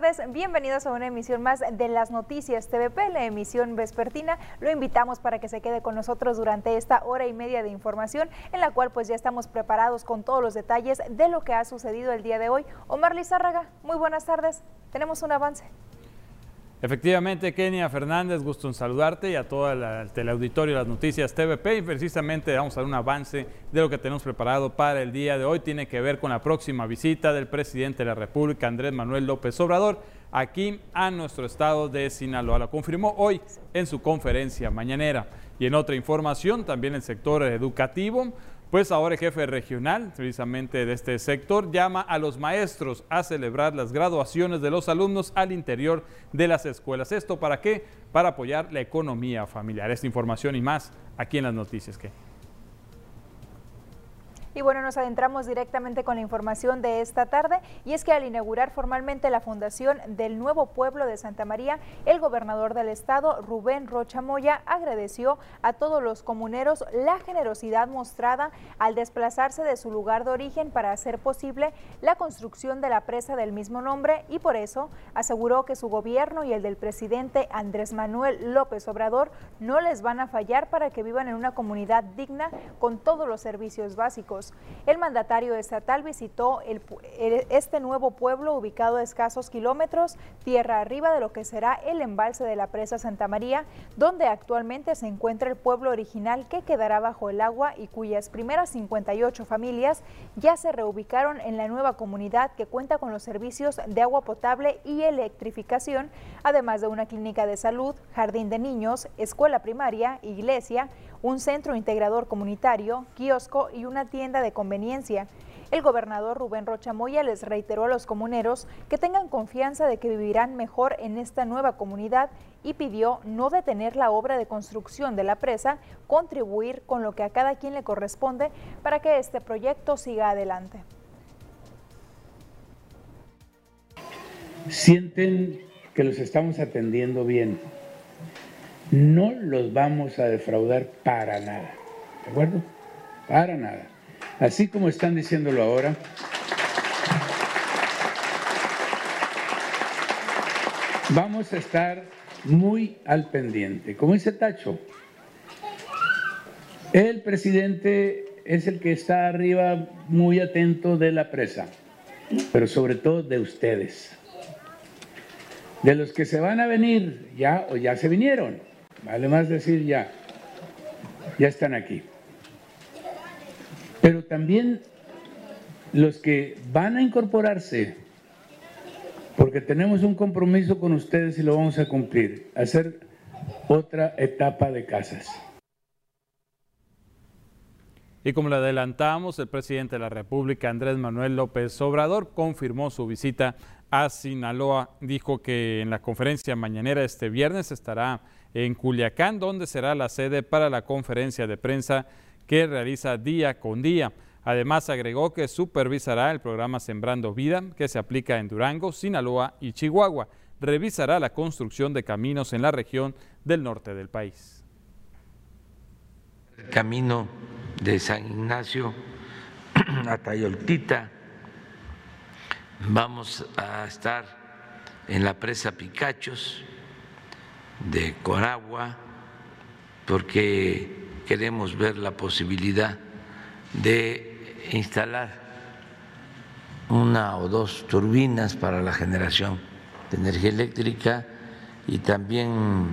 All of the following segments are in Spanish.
buenas tardes. Bienvenidos a una emisión más de las noticias TVP, la emisión vespertina. Lo invitamos para que se quede con nosotros durante esta hora y media de información, en la cual pues ya estamos preparados con todos los detalles de lo que ha sucedido el día de hoy. Omar Lizárraga, muy buenas tardes. Tenemos un avance. Efectivamente, Kenia Fernández, gusto en saludarte y a todo el teleauditorio de las noticias TVP. Y precisamente vamos a dar un avance de lo que tenemos preparado para el día de hoy. Tiene que ver con la próxima visita del presidente de la República, Andrés Manuel López Obrador, aquí a nuestro estado de Sinaloa. Lo confirmó hoy en su conferencia mañanera. Y en otra información, también el sector educativo pues ahora el jefe regional, precisamente de este sector, llama a los maestros a celebrar las graduaciones de los alumnos al interior de las escuelas. ¿Esto para qué? Para apoyar la economía familiar. Esta información y más aquí en las noticias que... Y bueno, nos adentramos directamente con la información de esta tarde y es que al inaugurar formalmente la fundación del nuevo pueblo de Santa María, el gobernador del estado, Rubén Rocha Moya, agradeció a todos los comuneros la generosidad mostrada al desplazarse de su lugar de origen para hacer posible la construcción de la presa del mismo nombre y por eso aseguró que su gobierno y el del presidente Andrés Manuel López Obrador no les van a fallar para que vivan en una comunidad digna con todos los servicios básicos. El mandatario estatal visitó este nuevo pueblo ubicado a escasos kilómetros tierra arriba de lo que será el embalse de la presa Santa María, donde actualmente se encuentra el pueblo original que quedará bajo el agua y cuyas primeras 58 familias ya se reubicaron en la nueva comunidad que cuenta con los servicios de agua potable y electrificación, además de una clínica de salud, jardín de niños, escuela primaria, iglesia, un centro integrador comunitario, kiosco y una tienda de conveniencia. El gobernador Rubén Rocha Moya les reiteró a los comuneros que tengan confianza de que vivirán mejor en esta nueva comunidad y pidió no detener la obra de construcción de la presa, contribuir con lo que a cada quien le corresponde para que este proyecto siga adelante. Sienten que los estamos atendiendo bien no los vamos a defraudar para nada. ¿De acuerdo? Para nada. Así como están diciéndolo ahora, vamos a estar muy al pendiente. Como dice Tacho, el presidente es el que está arriba muy atento de la presa, pero sobre todo de ustedes. De los que se van a venir ya o ya se vinieron Vale más decir ya, ya están aquí. Pero también los que van a incorporarse, porque tenemos un compromiso con ustedes y lo vamos a cumplir, hacer otra etapa de casas. Y como le adelantamos, el presidente de la República, Andrés Manuel López Obrador, confirmó su visita a Sinaloa. Dijo que en la conferencia mañanera este viernes estará en Culiacán, donde será la sede para la conferencia de prensa que realiza día con día. Además, agregó que supervisará el programa Sembrando Vida, que se aplica en Durango, Sinaloa y Chihuahua. Revisará la construcción de caminos en la región del norte del país. El camino de San Ignacio a Tayoltita. Vamos a estar en la presa Picachos, de Coragua, porque queremos ver la posibilidad de instalar una o dos turbinas para la generación de energía eléctrica y también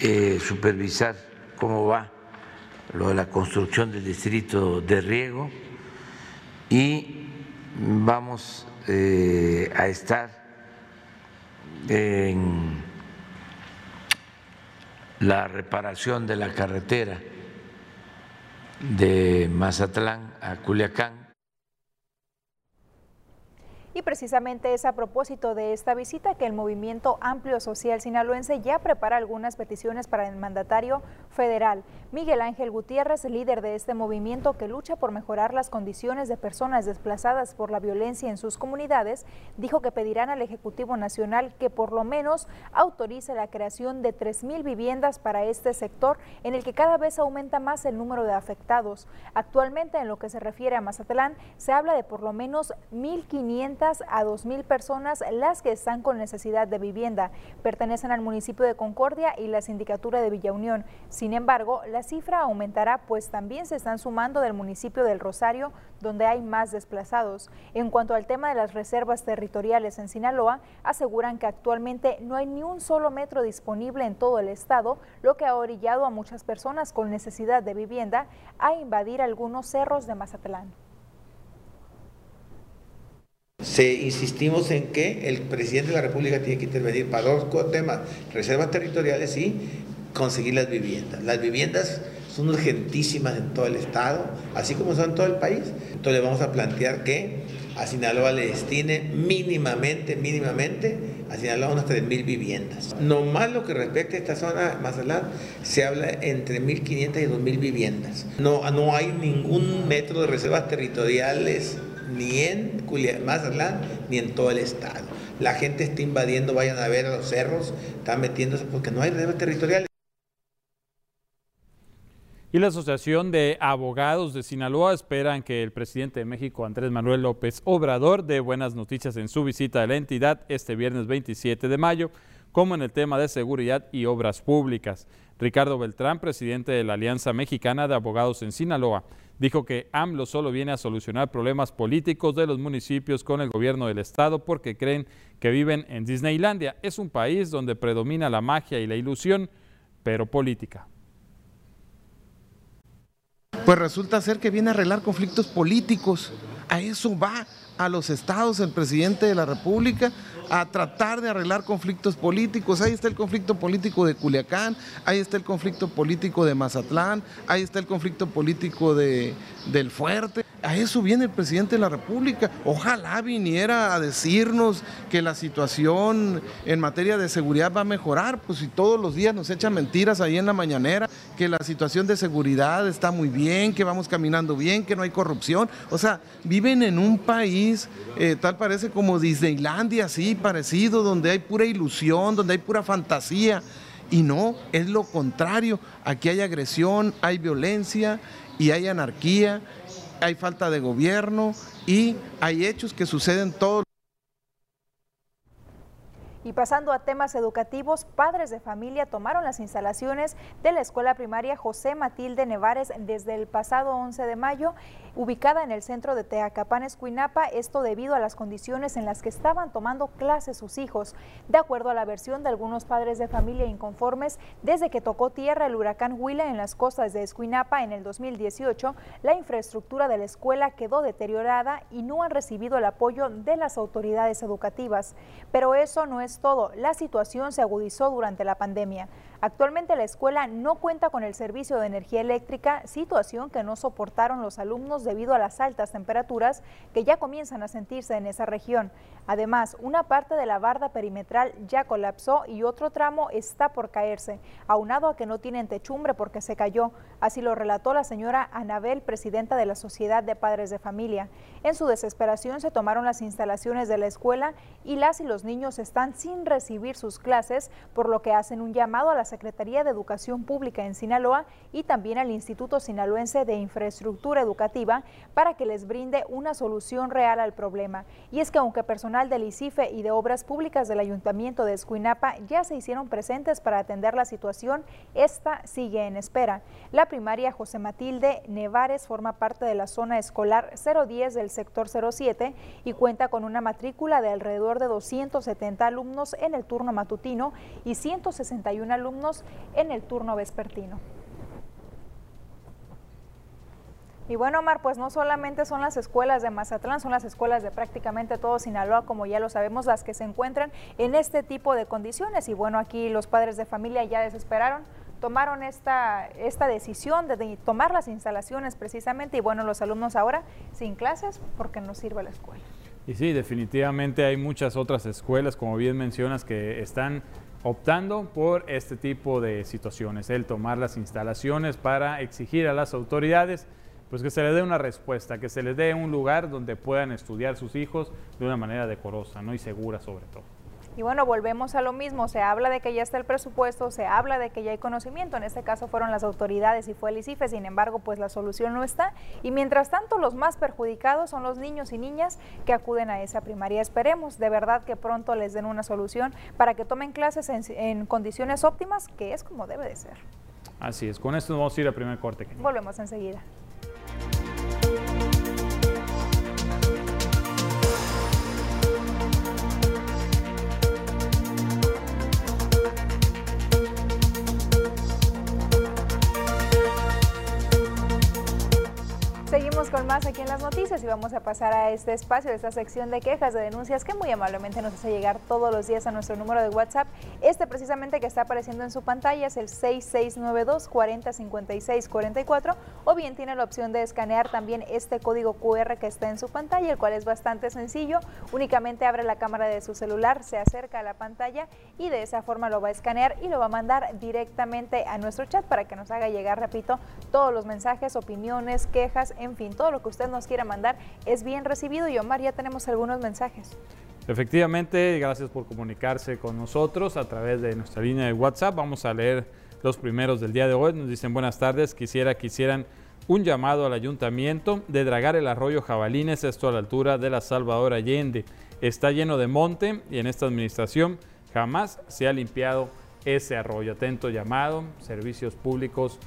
eh, supervisar cómo va lo de la construcción del distrito de riego y vamos eh, a estar en la reparación de la carretera de Mazatlán a Culiacán y precisamente es a propósito de esta visita que el Movimiento Amplio Social Sinaloense ya prepara algunas peticiones para el mandatario federal. Miguel Ángel Gutiérrez, líder de este movimiento que lucha por mejorar las condiciones de personas desplazadas por la violencia en sus comunidades, dijo que pedirán al Ejecutivo Nacional que por lo menos autorice la creación de 3.000 viviendas para este sector en el que cada vez aumenta más el número de afectados. Actualmente, en lo que se refiere a Mazatlán, se habla de por lo menos 1.500 estimadas a 2.000 personas las que están con necesidad de vivienda. Pertenecen al municipio de Concordia y la sindicatura de Villa Unión. Sin embargo, la cifra aumentará pues también se están sumando del municipio del Rosario, donde hay más desplazados. En cuanto al tema de las reservas territoriales en Sinaloa, aseguran que actualmente no hay ni un solo metro disponible en todo el estado, lo que ha orillado a muchas personas con necesidad de vivienda a invadir algunos cerros de Mazatlán. Se insistimos en que el presidente de la República tiene que intervenir para dos temas, reservas territoriales y conseguir las viviendas. Las viviendas son urgentísimas en todo el estado, así como son en todo el país. Entonces le vamos a plantear que a Sinaloa le destine mínimamente, mínimamente, a Sinaloa unas 3.000 viviendas. No más lo que respecta a esta zona, Mazatlán, se habla entre 1.500 y 2.000 viviendas. No, no hay ningún metro de reservas territoriales ni en Mazatlán ni en todo el estado. La gente está invadiendo, vayan a ver a los cerros, están metiéndose porque no hay reservas territoriales. Y la Asociación de Abogados de Sinaloa esperan que el presidente de México, Andrés Manuel López Obrador, dé buenas noticias en su visita a la entidad este viernes 27 de mayo, como en el tema de seguridad y obras públicas. Ricardo Beltrán, presidente de la Alianza Mexicana de Abogados en Sinaloa, dijo que AMLO solo viene a solucionar problemas políticos de los municipios con el gobierno del estado porque creen que viven en Disneylandia. Es un país donde predomina la magia y la ilusión, pero política pues resulta ser que viene a arreglar conflictos políticos. A eso va a los estados el presidente de la República a tratar de arreglar conflictos políticos. Ahí está el conflicto político de Culiacán, ahí está el conflicto político de Mazatlán, ahí está el conflicto político de, del Fuerte. A eso viene el presidente de la República. Ojalá viniera a decirnos que la situación en materia de seguridad va a mejorar, pues si todos los días nos echan mentiras ahí en la mañanera, que la situación de seguridad está muy bien, que vamos caminando bien, que no hay corrupción. O sea, viven en un país eh, tal parece como Disneylandia, así parecido, donde hay pura ilusión, donde hay pura fantasía. Y no, es lo contrario. Aquí hay agresión, hay violencia y hay anarquía, hay falta de gobierno y hay hechos que suceden todos y pasando a temas educativos, padres de familia tomaron las instalaciones de la escuela primaria José Matilde Nevares desde el pasado 11 de mayo, ubicada en el centro de Teacapán, Escuinapa, esto debido a las condiciones en las que estaban tomando clases sus hijos. De acuerdo a la versión de algunos padres de familia inconformes, desde que tocó tierra el huracán Huila en las costas de Escuinapa en el 2018, la infraestructura de la escuela quedó deteriorada y no han recibido el apoyo de las autoridades educativas. Pero eso no es todo, la situación se agudizó durante la pandemia. Actualmente la escuela no cuenta con el servicio de energía eléctrica, situación que no soportaron los alumnos debido a las altas temperaturas que ya comienzan a sentirse en esa región. Además, una parte de la barda perimetral ya colapsó y otro tramo está por caerse, aunado a que no tienen techumbre porque se cayó. Así lo relató la señora Anabel, presidenta de la Sociedad de Padres de Familia. En su desesperación se tomaron las instalaciones de la escuela y las y los niños están sin recibir sus clases, por lo que hacen un llamado a la Secretaría de Educación Pública en Sinaloa y también al Instituto Sinaloense de Infraestructura Educativa para que les brinde una solución real al problema. Y es que aunque personal del ICIFE y de Obras Públicas del Ayuntamiento de Escuinapa ya se hicieron presentes para atender la situación, esta sigue en espera. La primaria José Matilde Nevares forma parte de la zona escolar 010 del sector 07 y cuenta con una matrícula de alrededor de 270 alumnos en el turno matutino y 161 alumnos en el turno vespertino. Y bueno, Omar, pues no solamente son las escuelas de Mazatlán, son las escuelas de prácticamente todo Sinaloa, como ya lo sabemos, las que se encuentran en este tipo de condiciones. Y bueno, aquí los padres de familia ya desesperaron, tomaron esta, esta decisión de, tomar las instalaciones precisamente. Y bueno, los alumnos ahora sin clases porque no sirve la escuela. Y sí, definitivamente hay muchas otras escuelas, como bien mencionas, que están optando por este tipo de situaciones, el tomar las instalaciones para exigir a las autoridades pues que se les dé una respuesta, que se les dé un lugar donde puedan estudiar sus hijos de una manera decorosa ¿no? y segura sobre todo. Y bueno, volvemos a lo mismo, se habla de que ya está el presupuesto, se habla de que ya hay conocimiento, en este caso fueron las autoridades y fue el ICIFE, sin embargo, pues la solución no está. Y mientras tanto, los más perjudicados son los niños y niñas que acuden a esa primaria. Esperemos de verdad que pronto les den una solución para que tomen clases en, en condiciones óptimas, que es como debe de ser. Así es, con esto nos vamos a ir al primer corte. Volvemos enseguida. Con más aquí en las noticias y vamos a pasar a este espacio, a esta sección de quejas, de denuncias que muy amablemente nos hace llegar todos los días a nuestro número de WhatsApp. Este precisamente que está apareciendo en su pantalla es el 6692 405644 o bien tiene la opción de escanear también este código QR que está en su pantalla, el cual es bastante sencillo. Únicamente abre la cámara de su celular, se acerca a la pantalla y de esa forma lo va a escanear y lo va a mandar directamente a nuestro chat para que nos haga llegar, repito, todos los mensajes, opiniones, quejas, en fin, todo lo que usted nos quiera mandar es bien recibido. Y Omar, ya tenemos algunos mensajes. Efectivamente, gracias por comunicarse con nosotros a través de nuestra línea de WhatsApp. Vamos a leer los primeros del día de hoy. Nos dicen buenas tardes, quisiera que hicieran un llamado al ayuntamiento de dragar el arroyo Jabalines, esto a la altura de la Salvador Allende. Está lleno de monte y en esta administración jamás se ha limpiado ese arroyo. Atento llamado, servicios públicos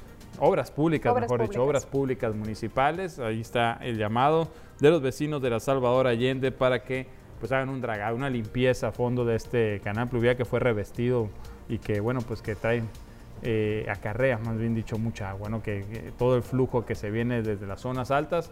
obras públicas, mejor dicho, obras públicas municipales. Ahí está el llamado de los vecinos de la Salvador Allende para que pues hagan un dragado, una limpieza a fondo de este canal pluvial que fue revestido y que bueno, pues que trae eh, acarrea, más bien dicho, mucha agua, ¿no? Que, que, todo el flujo que se viene desde las zonas altas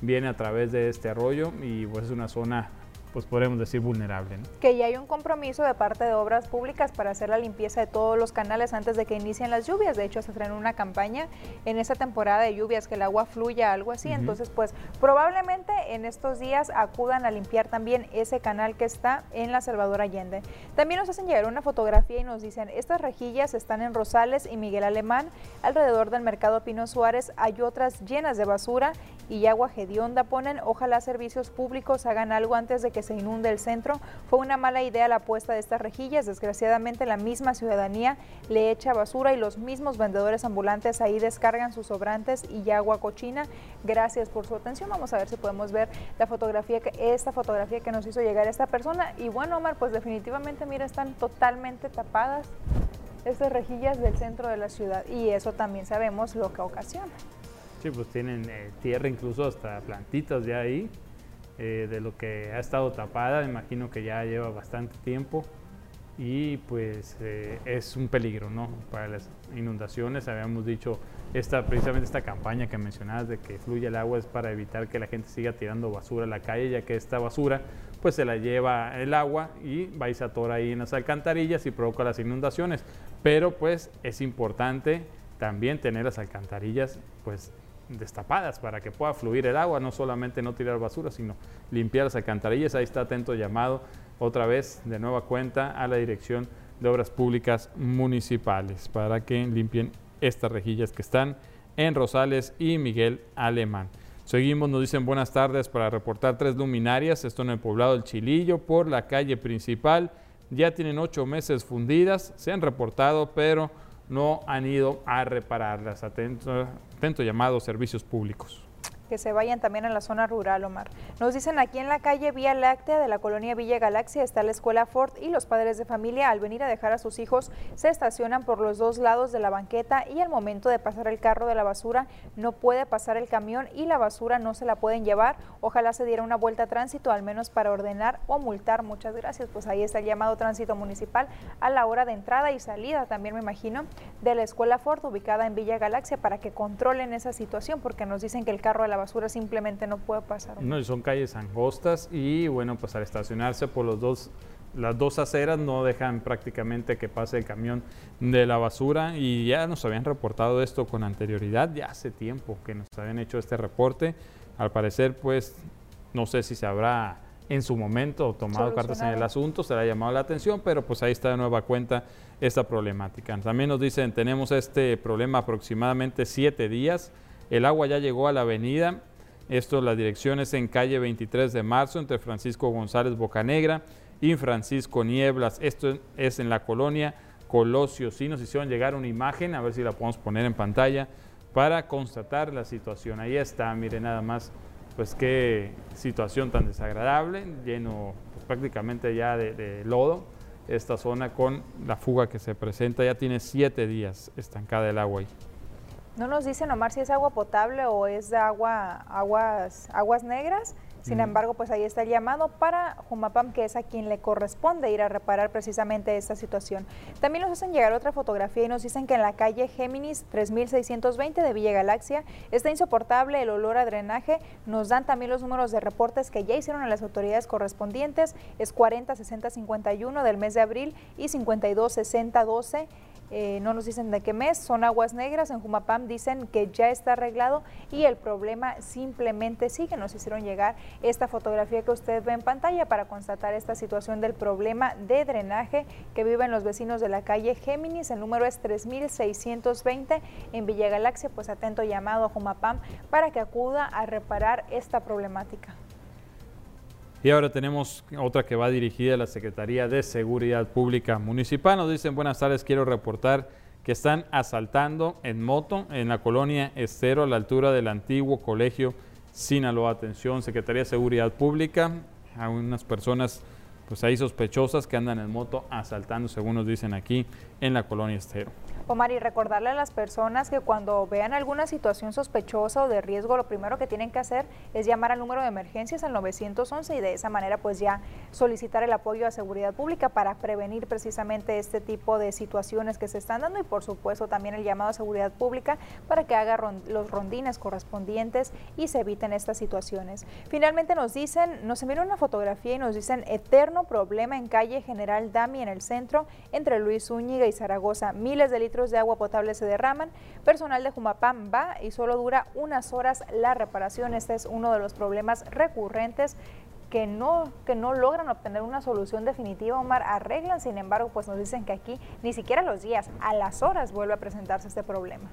viene a través de este arroyo y pues es una zona pues podemos decir vulnerable. ¿no? Que ya hay un compromiso de parte de obras públicas para hacer la limpieza de todos los canales antes de que inicien las lluvias. De hecho, se traen una campaña en esa temporada de lluvias, que el agua fluya, algo así. Uh -huh. Entonces, pues probablemente en estos días acudan a limpiar también ese canal que está en la Salvador Allende. También nos hacen llegar una fotografía y nos dicen, estas rejillas están en Rosales y Miguel Alemán, alrededor del mercado Pino Suárez hay otras llenas de basura y agua hedionda. Ponen, ojalá servicios públicos hagan algo antes de que se inunde el centro. Fue una mala idea la puesta de estas rejillas. Desgraciadamente la misma ciudadanía le echa basura y los mismos vendedores ambulantes ahí descargan sus sobrantes y agua cochina. Gracias por su atención. Vamos a ver si podemos ver la fotografía, esta fotografía que nos hizo llegar esta persona. Y bueno, Omar, pues definitivamente, mira, están totalmente tapadas estas rejillas del centro de la ciudad y eso también sabemos lo que ocasiona. Sí, pues tienen eh, tierra, incluso hasta plantitas ya ahí eh, de lo que ha estado tapada, imagino que ya lleva bastante tiempo y pues eh, es un peligro ¿no? para las inundaciones. Habíamos dicho esta, precisamente esta campaña que mencionabas de que fluye el agua es para evitar que la gente siga tirando basura a la calle, ya que esta basura pues se la lleva el agua y va y se ahí en las alcantarillas y provoca las inundaciones. Pero pues es importante también tener las alcantarillas pues destapadas para que pueda fluir el agua, no solamente no tirar basura, sino limpiar las alcantarillas. Ahí está atento llamado otra vez de nueva cuenta a la Dirección de Obras Públicas Municipales para que limpien estas rejillas que están en Rosales y Miguel Alemán. Seguimos, nos dicen buenas tardes para reportar tres luminarias, esto en el poblado del Chilillo, por la calle principal. Ya tienen ocho meses fundidas, se han reportado, pero no han ido a repararlas. Atento, atento llamado servicios públicos que se vayan también a la zona rural, Omar. Nos dicen aquí en la calle Vía Láctea de la colonia Villa Galaxia está la escuela Ford y los padres de familia al venir a dejar a sus hijos se estacionan por los dos lados de la banqueta y al momento de pasar el carro de la basura no puede pasar el camión y la basura no se la pueden llevar. Ojalá se diera una vuelta a tránsito al menos para ordenar o multar. Muchas gracias. Pues ahí está el llamado tránsito municipal a la hora de entrada y salida también me imagino de la escuela Ford ubicada en Villa Galaxia para que controlen esa situación porque nos dicen que el carro de la basura simplemente no puede pasar. No, son calles angostas y bueno, pues al estacionarse por los dos, las dos aceras no dejan prácticamente que pase el camión de la basura y ya nos habían reportado esto con anterioridad, ya hace tiempo que nos habían hecho este reporte. Al parecer, pues, no sé si se habrá en su momento tomado cartas en el asunto, se le ha llamado la atención, pero pues ahí está de nueva cuenta esta problemática. También nos dicen, tenemos este problema aproximadamente siete días, el agua ya llegó a la avenida, esto la dirección es en calle 23 de marzo entre Francisco González Bocanegra y Francisco Nieblas. Esto es en la colonia Colosio. Sí nos hicieron llegar una imagen, a ver si la podemos poner en pantalla para constatar la situación. Ahí está, mire nada más, pues qué situación tan desagradable, lleno prácticamente ya de, lodo esta zona con la fuga que se presenta. Ya tiene siete días estancada el agua ahí. No nos dicen, Omar, si es agua potable o es agua, aguas, aguas negras. Sin embargo, pues ahí está el llamado para Jumapam, que es a quien le corresponde ir a reparar precisamente esta situación. También nos hacen llegar otra fotografía y nos dicen que en la calle Géminis 3620 de Villa Galaxia está insoportable el olor a drenaje. Nos dan también los números de reportes que ya hicieron a las autoridades correspondientes. Es 40 60 51 del mes de abril y 52 60 12 eh, no nos dicen de qué mes, son aguas negras, en Jumapam dicen que ya está arreglado y el problema simplemente sigue. Nos hicieron llegar esta fotografía que usted ve en pantalla para constatar esta situación del problema de drenaje que viven los vecinos de la calle Géminis. El número es 3620 en Villa Galaxia, pues atento llamado a Jumapam para que acuda a reparar esta problemática. Y ahora tenemos otra que va dirigida a la Secretaría de Seguridad Pública Municipal. Nos dicen, buenas tardes, quiero reportar que están asaltando en moto en la colonia Estero a la altura del antiguo colegio Sinaloa. Atención, Secretaría de Seguridad Pública, a unas personas pues ahí sospechosas que andan en moto asaltando, según nos dicen aquí, en la colonia Estero. Omar, y recordarle a las personas que cuando vean alguna situación sospechosa o de riesgo, lo primero que tienen que hacer es llamar al número de emergencias al 911 y de esa manera pues ya solicitar el apoyo a seguridad pública para prevenir precisamente este tipo de situaciones que se están dando y por supuesto también el llamado a seguridad pública para que haga los rondines correspondientes y se eviten estas situaciones. Finalmente nos dicen, nos envían una fotografía y nos dicen eterno problema en calle General Dami en el centro entre Luis Zúñiga y Zaragoza. Miles de litros de agua potable se derraman. Personal de Jumapam va y solo dura unas horas la reparación. Este es uno de los problemas recurrentes que no, que no logran obtener una solución definitiva, Omar, arreglan, sin embargo, pues nos dicen que aquí ni siquiera los días, a las horas vuelve a presentarse este problema.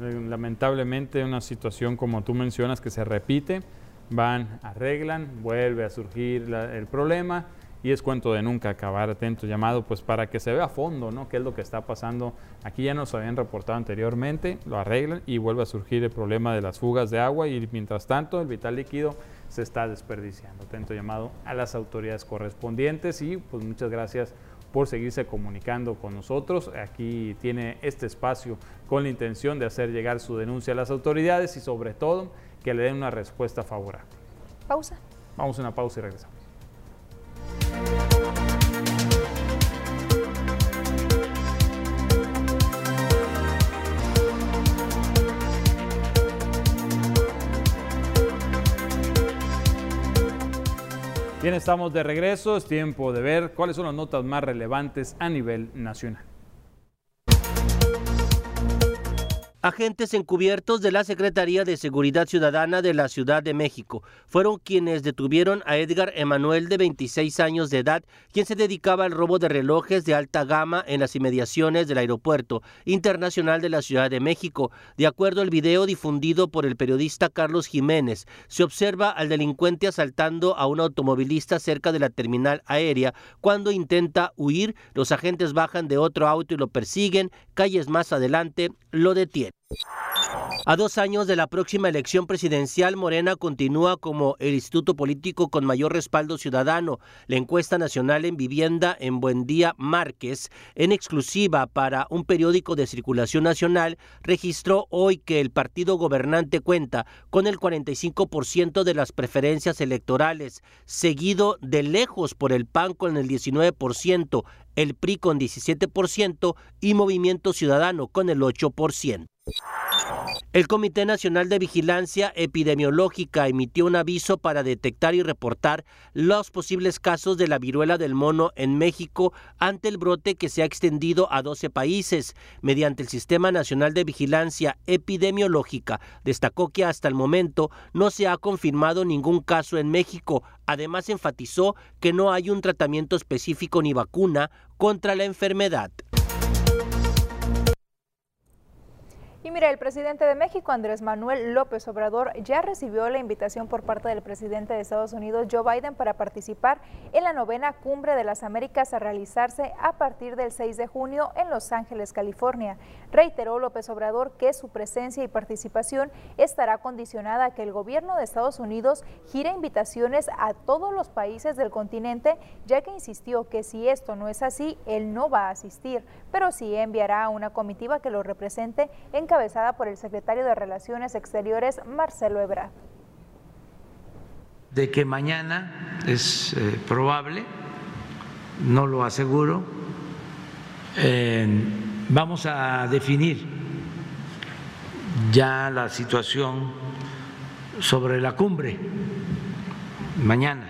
Lamentablemente una situación como tú mencionas que se repite, van, arreglan, vuelve a surgir el problema y es cuento de nunca acabar, atento llamado, pues para que se vea a fondo, ¿no? ¿Qué es lo que está pasando? Aquí ya nos habían reportado anteriormente, lo arreglan y vuelve a surgir el problema de las fugas de agua y mientras tanto el vital líquido se está desperdiciando. Atento llamado a las autoridades correspondientes y pues muchas gracias por seguirse comunicando con nosotros. Aquí tiene este espacio con la intención de hacer llegar su denuncia a las autoridades y sobre todo que le den una respuesta favorable. Pausa. Vamos a una pausa y regresamos. Bien, estamos de regreso. Es tiempo de ver cuáles son las notas más relevantes a nivel nacional. Agentes encubiertos de la Secretaría de Seguridad Ciudadana de la Ciudad de México fueron quienes detuvieron a Edgar Emanuel de 26 años de edad, quien se dedicaba al robo de relojes de alta gama en las inmediaciones del Aeropuerto Internacional de la Ciudad de México. De acuerdo al video difundido por el periodista Carlos Jiménez, se observa al delincuente asaltando a un automovilista cerca de la terminal aérea. Cuando intenta huir, los agentes bajan de otro auto y lo persiguen. Calles más adelante lo detienen. A dos años de la próxima elección presidencial, Morena continúa como el instituto político con mayor respaldo ciudadano. La encuesta nacional en vivienda en Buendía Márquez, en exclusiva para un periódico de circulación nacional, registró hoy que el partido gobernante cuenta con el 45% de las preferencias electorales, seguido de lejos por el PAN con el 19%, el PRI con 17% y Movimiento Ciudadano con el 8%. El Comité Nacional de Vigilancia Epidemiológica emitió un aviso para detectar y reportar los posibles casos de la viruela del mono en México ante el brote que se ha extendido a 12 países. Mediante el Sistema Nacional de Vigilancia Epidemiológica, destacó que hasta el momento no se ha confirmado ningún caso en México. Además, enfatizó que no hay un tratamiento específico ni vacuna contra la enfermedad. Y mira, el presidente de México, Andrés Manuel López Obrador, ya recibió la invitación por parte del presidente de Estados Unidos, Joe Biden, para participar en la novena Cumbre de las Américas a realizarse a partir del 6 de junio en Los Ángeles, California. Reiteró López Obrador que su presencia y participación estará condicionada a que el gobierno de Estados Unidos gire invitaciones a todos los países del continente, ya que insistió que si esto no es así, él no va a asistir, pero sí enviará una comitiva que lo represente en encabezada por el secretario de Relaciones Exteriores, Marcelo Ebrard. De que mañana es eh, probable, no lo aseguro, vamos a definir ya la situación sobre la cumbre mañana,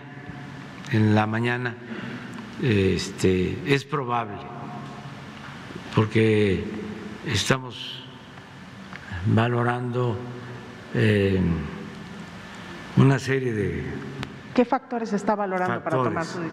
en la mañana este, es probable, porque estamos valorando eh, una serie de... ¿Qué factores está valorando para tomar su decisión?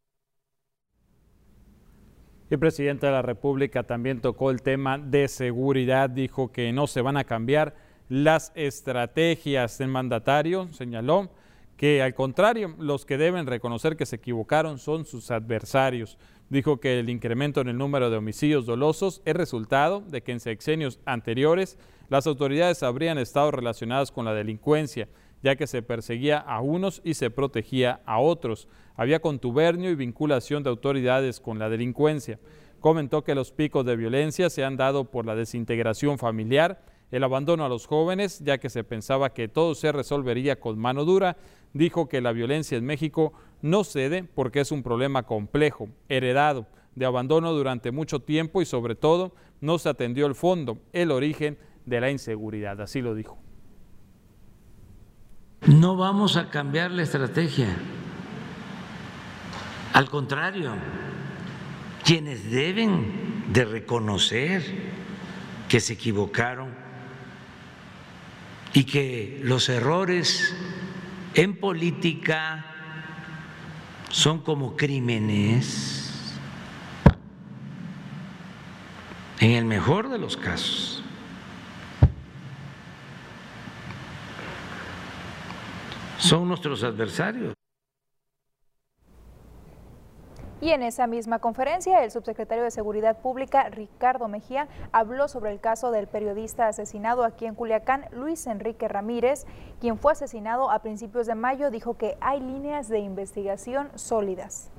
El presidente de la República también tocó el tema de seguridad, dijo que no se van a cambiar las estrategias del mandatario, señaló que al contrario, los que deben reconocer que se equivocaron son sus adversarios. Dijo que el incremento en el número de homicidios dolosos es resultado de que en sexenios anteriores las autoridades habrían estado relacionadas con la delincuencia, ya que se perseguía a unos y se protegía a otros. Había contubernio y vinculación de autoridades con la delincuencia. Comentó que los picos de violencia se han dado por la desintegración familiar, el abandono a los jóvenes, ya que se pensaba que todo se resolvería con mano dura. Dijo que la violencia en México no cede porque es un problema complejo, heredado, de abandono durante mucho tiempo y sobre todo no se atendió el fondo, el origen de la inseguridad, así lo dijo. No vamos a cambiar la estrategia. Al contrario, quienes deben de reconocer que se equivocaron y que los errores en política son como crímenes, en el mejor de los casos. son nuestros adversarios. Y en esa misma conferencia, el subsecretario de Seguridad Pública, Ricardo Mejía, habló sobre el caso del periodista asesinado aquí en Culiacán, Luis Enrique Ramírez, quien fue asesinado a principios de mayo, dijo que hay líneas de investigación sólidas.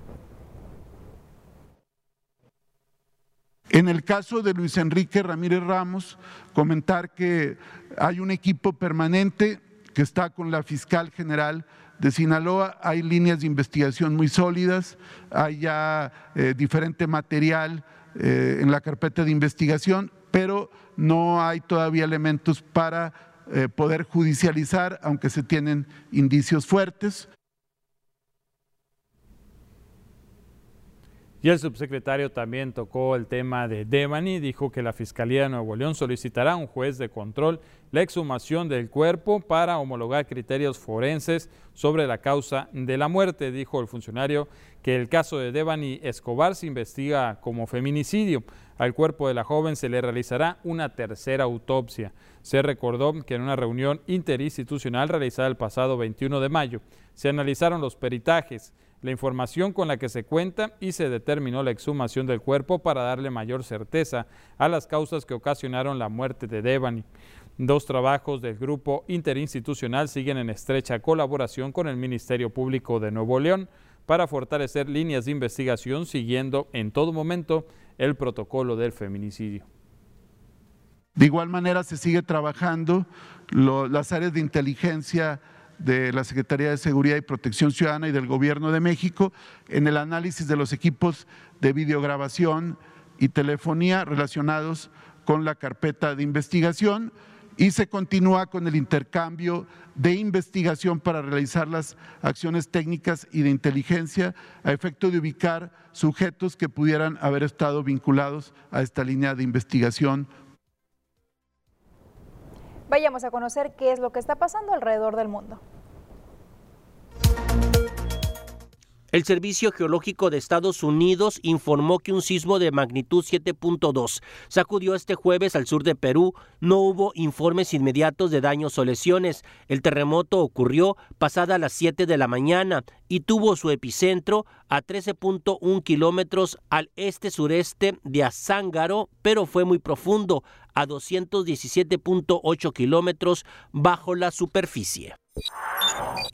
En el caso de Luis Enrique Ramírez Ramos, comentar que hay un equipo permanente que está con la fiscal general de Sinaloa. Hay líneas de investigación muy sólidas, hay ya eh, diferente material eh, en la carpeta de investigación, pero no hay todavía elementos para eh, poder judicializar, aunque se tienen indicios fuertes. Y el subsecretario también tocó el tema de Devani, dijo que la Fiscalía de Nuevo León solicitará a un juez de control la exhumación del cuerpo para homologar criterios forenses sobre la causa de la muerte. Dijo el funcionario que el caso de Devani Escobar se investiga como feminicidio. Al cuerpo de la joven se le realizará una tercera autopsia. Se recordó que en una reunión interinstitucional realizada el pasado 21 de mayo se analizaron los peritajes la información con la que se cuenta y se determinó la exhumación del cuerpo para darle mayor certeza a las causas que ocasionaron la muerte de Devani. Dos trabajos del grupo interinstitucional siguen en estrecha colaboración con el Ministerio Público de Nuevo León para fortalecer líneas de investigación siguiendo en todo momento el protocolo del feminicidio. De igual manera se sigue trabajando las áreas de inteligencia de la Secretaría de Seguridad y Protección Ciudadana y del Gobierno de México en el análisis de los equipos de videograbación y telefonía relacionados con la carpeta de investigación y se continúa con el intercambio de investigación para realizar las acciones técnicas y de inteligencia a efecto de ubicar sujetos que pudieran haber estado vinculados a esta línea de investigación. Vayamos a conocer qué es lo que está pasando alrededor del mundo. El Servicio Geológico de Estados Unidos informó que un sismo de magnitud 7.2 sacudió este jueves al sur de Perú. No hubo informes inmediatos de daños o lesiones. El terremoto ocurrió pasada las 7 de la mañana y tuvo su epicentro a 13.1 kilómetros al este-sureste de Azángaro, pero fue muy profundo, a 217.8 kilómetros bajo la superficie.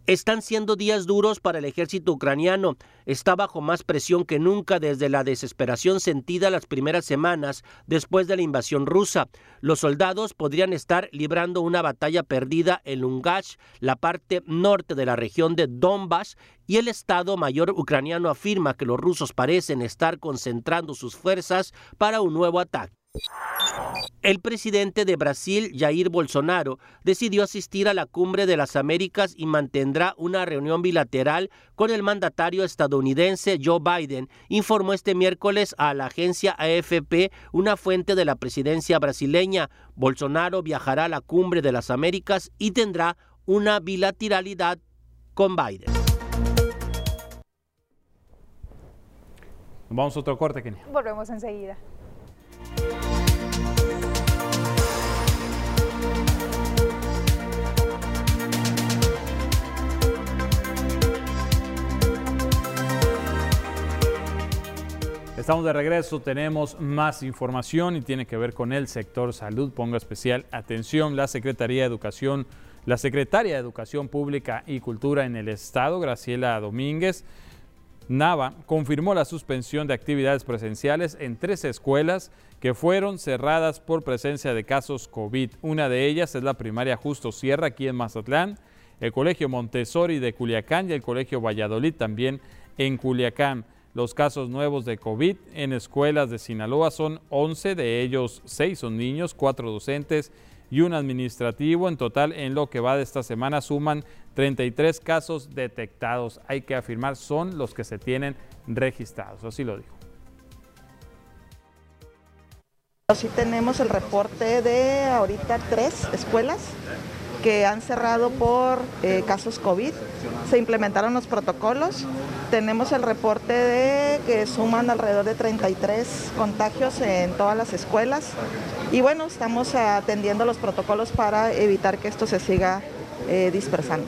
Están siendo días duros para el ejército ucraniano. Está bajo más presión que nunca desde la desesperación sentida las primeras semanas después de la invasión rusa. Los soldados podrían estar librando una batalla perdida en Lungash, la parte norte de la región de Donbass, y el Estado Mayor ucraniano afirma que los rusos parecen estar concentrando sus fuerzas para un nuevo ataque. El presidente de Brasil, Jair Bolsonaro, decidió asistir a la cumbre de las Américas y mantendrá una reunión bilateral con el mandatario estadounidense Joe Biden, informó este miércoles a la agencia AFP una fuente de la presidencia brasileña. Bolsonaro viajará a la cumbre de las Américas y tendrá una bilateralidad con Biden. Vamos a otro corte, Kenia. Volvemos enseguida. Estamos de regreso, tenemos más información y tiene que ver con el sector salud. Ponga especial atención la Secretaría de Educación, la Secretaria de Educación Pública y Cultura en el Estado, Graciela Domínguez, Nava, confirmó la suspensión de actividades presenciales en tres escuelas que fueron cerradas por presencia de casos COVID. Una de ellas es la primaria Justo Sierra aquí en Mazatlán, el Colegio Montessori de Culiacán y el Colegio Valladolid también en Culiacán. Los casos nuevos de COVID en escuelas de Sinaloa son 11, de ellos 6 son niños, 4 docentes y un administrativo. En total, en lo que va de esta semana, suman 33 casos detectados. Hay que afirmar, son los que se tienen registrados. Así lo dijo. Sí tenemos el reporte de ahorita tres escuelas que han cerrado por eh, casos COVID. Se implementaron los protocolos. Tenemos el reporte de que suman alrededor de 33 contagios en todas las escuelas. Y bueno, estamos atendiendo los protocolos para evitar que esto se siga eh, dispersando.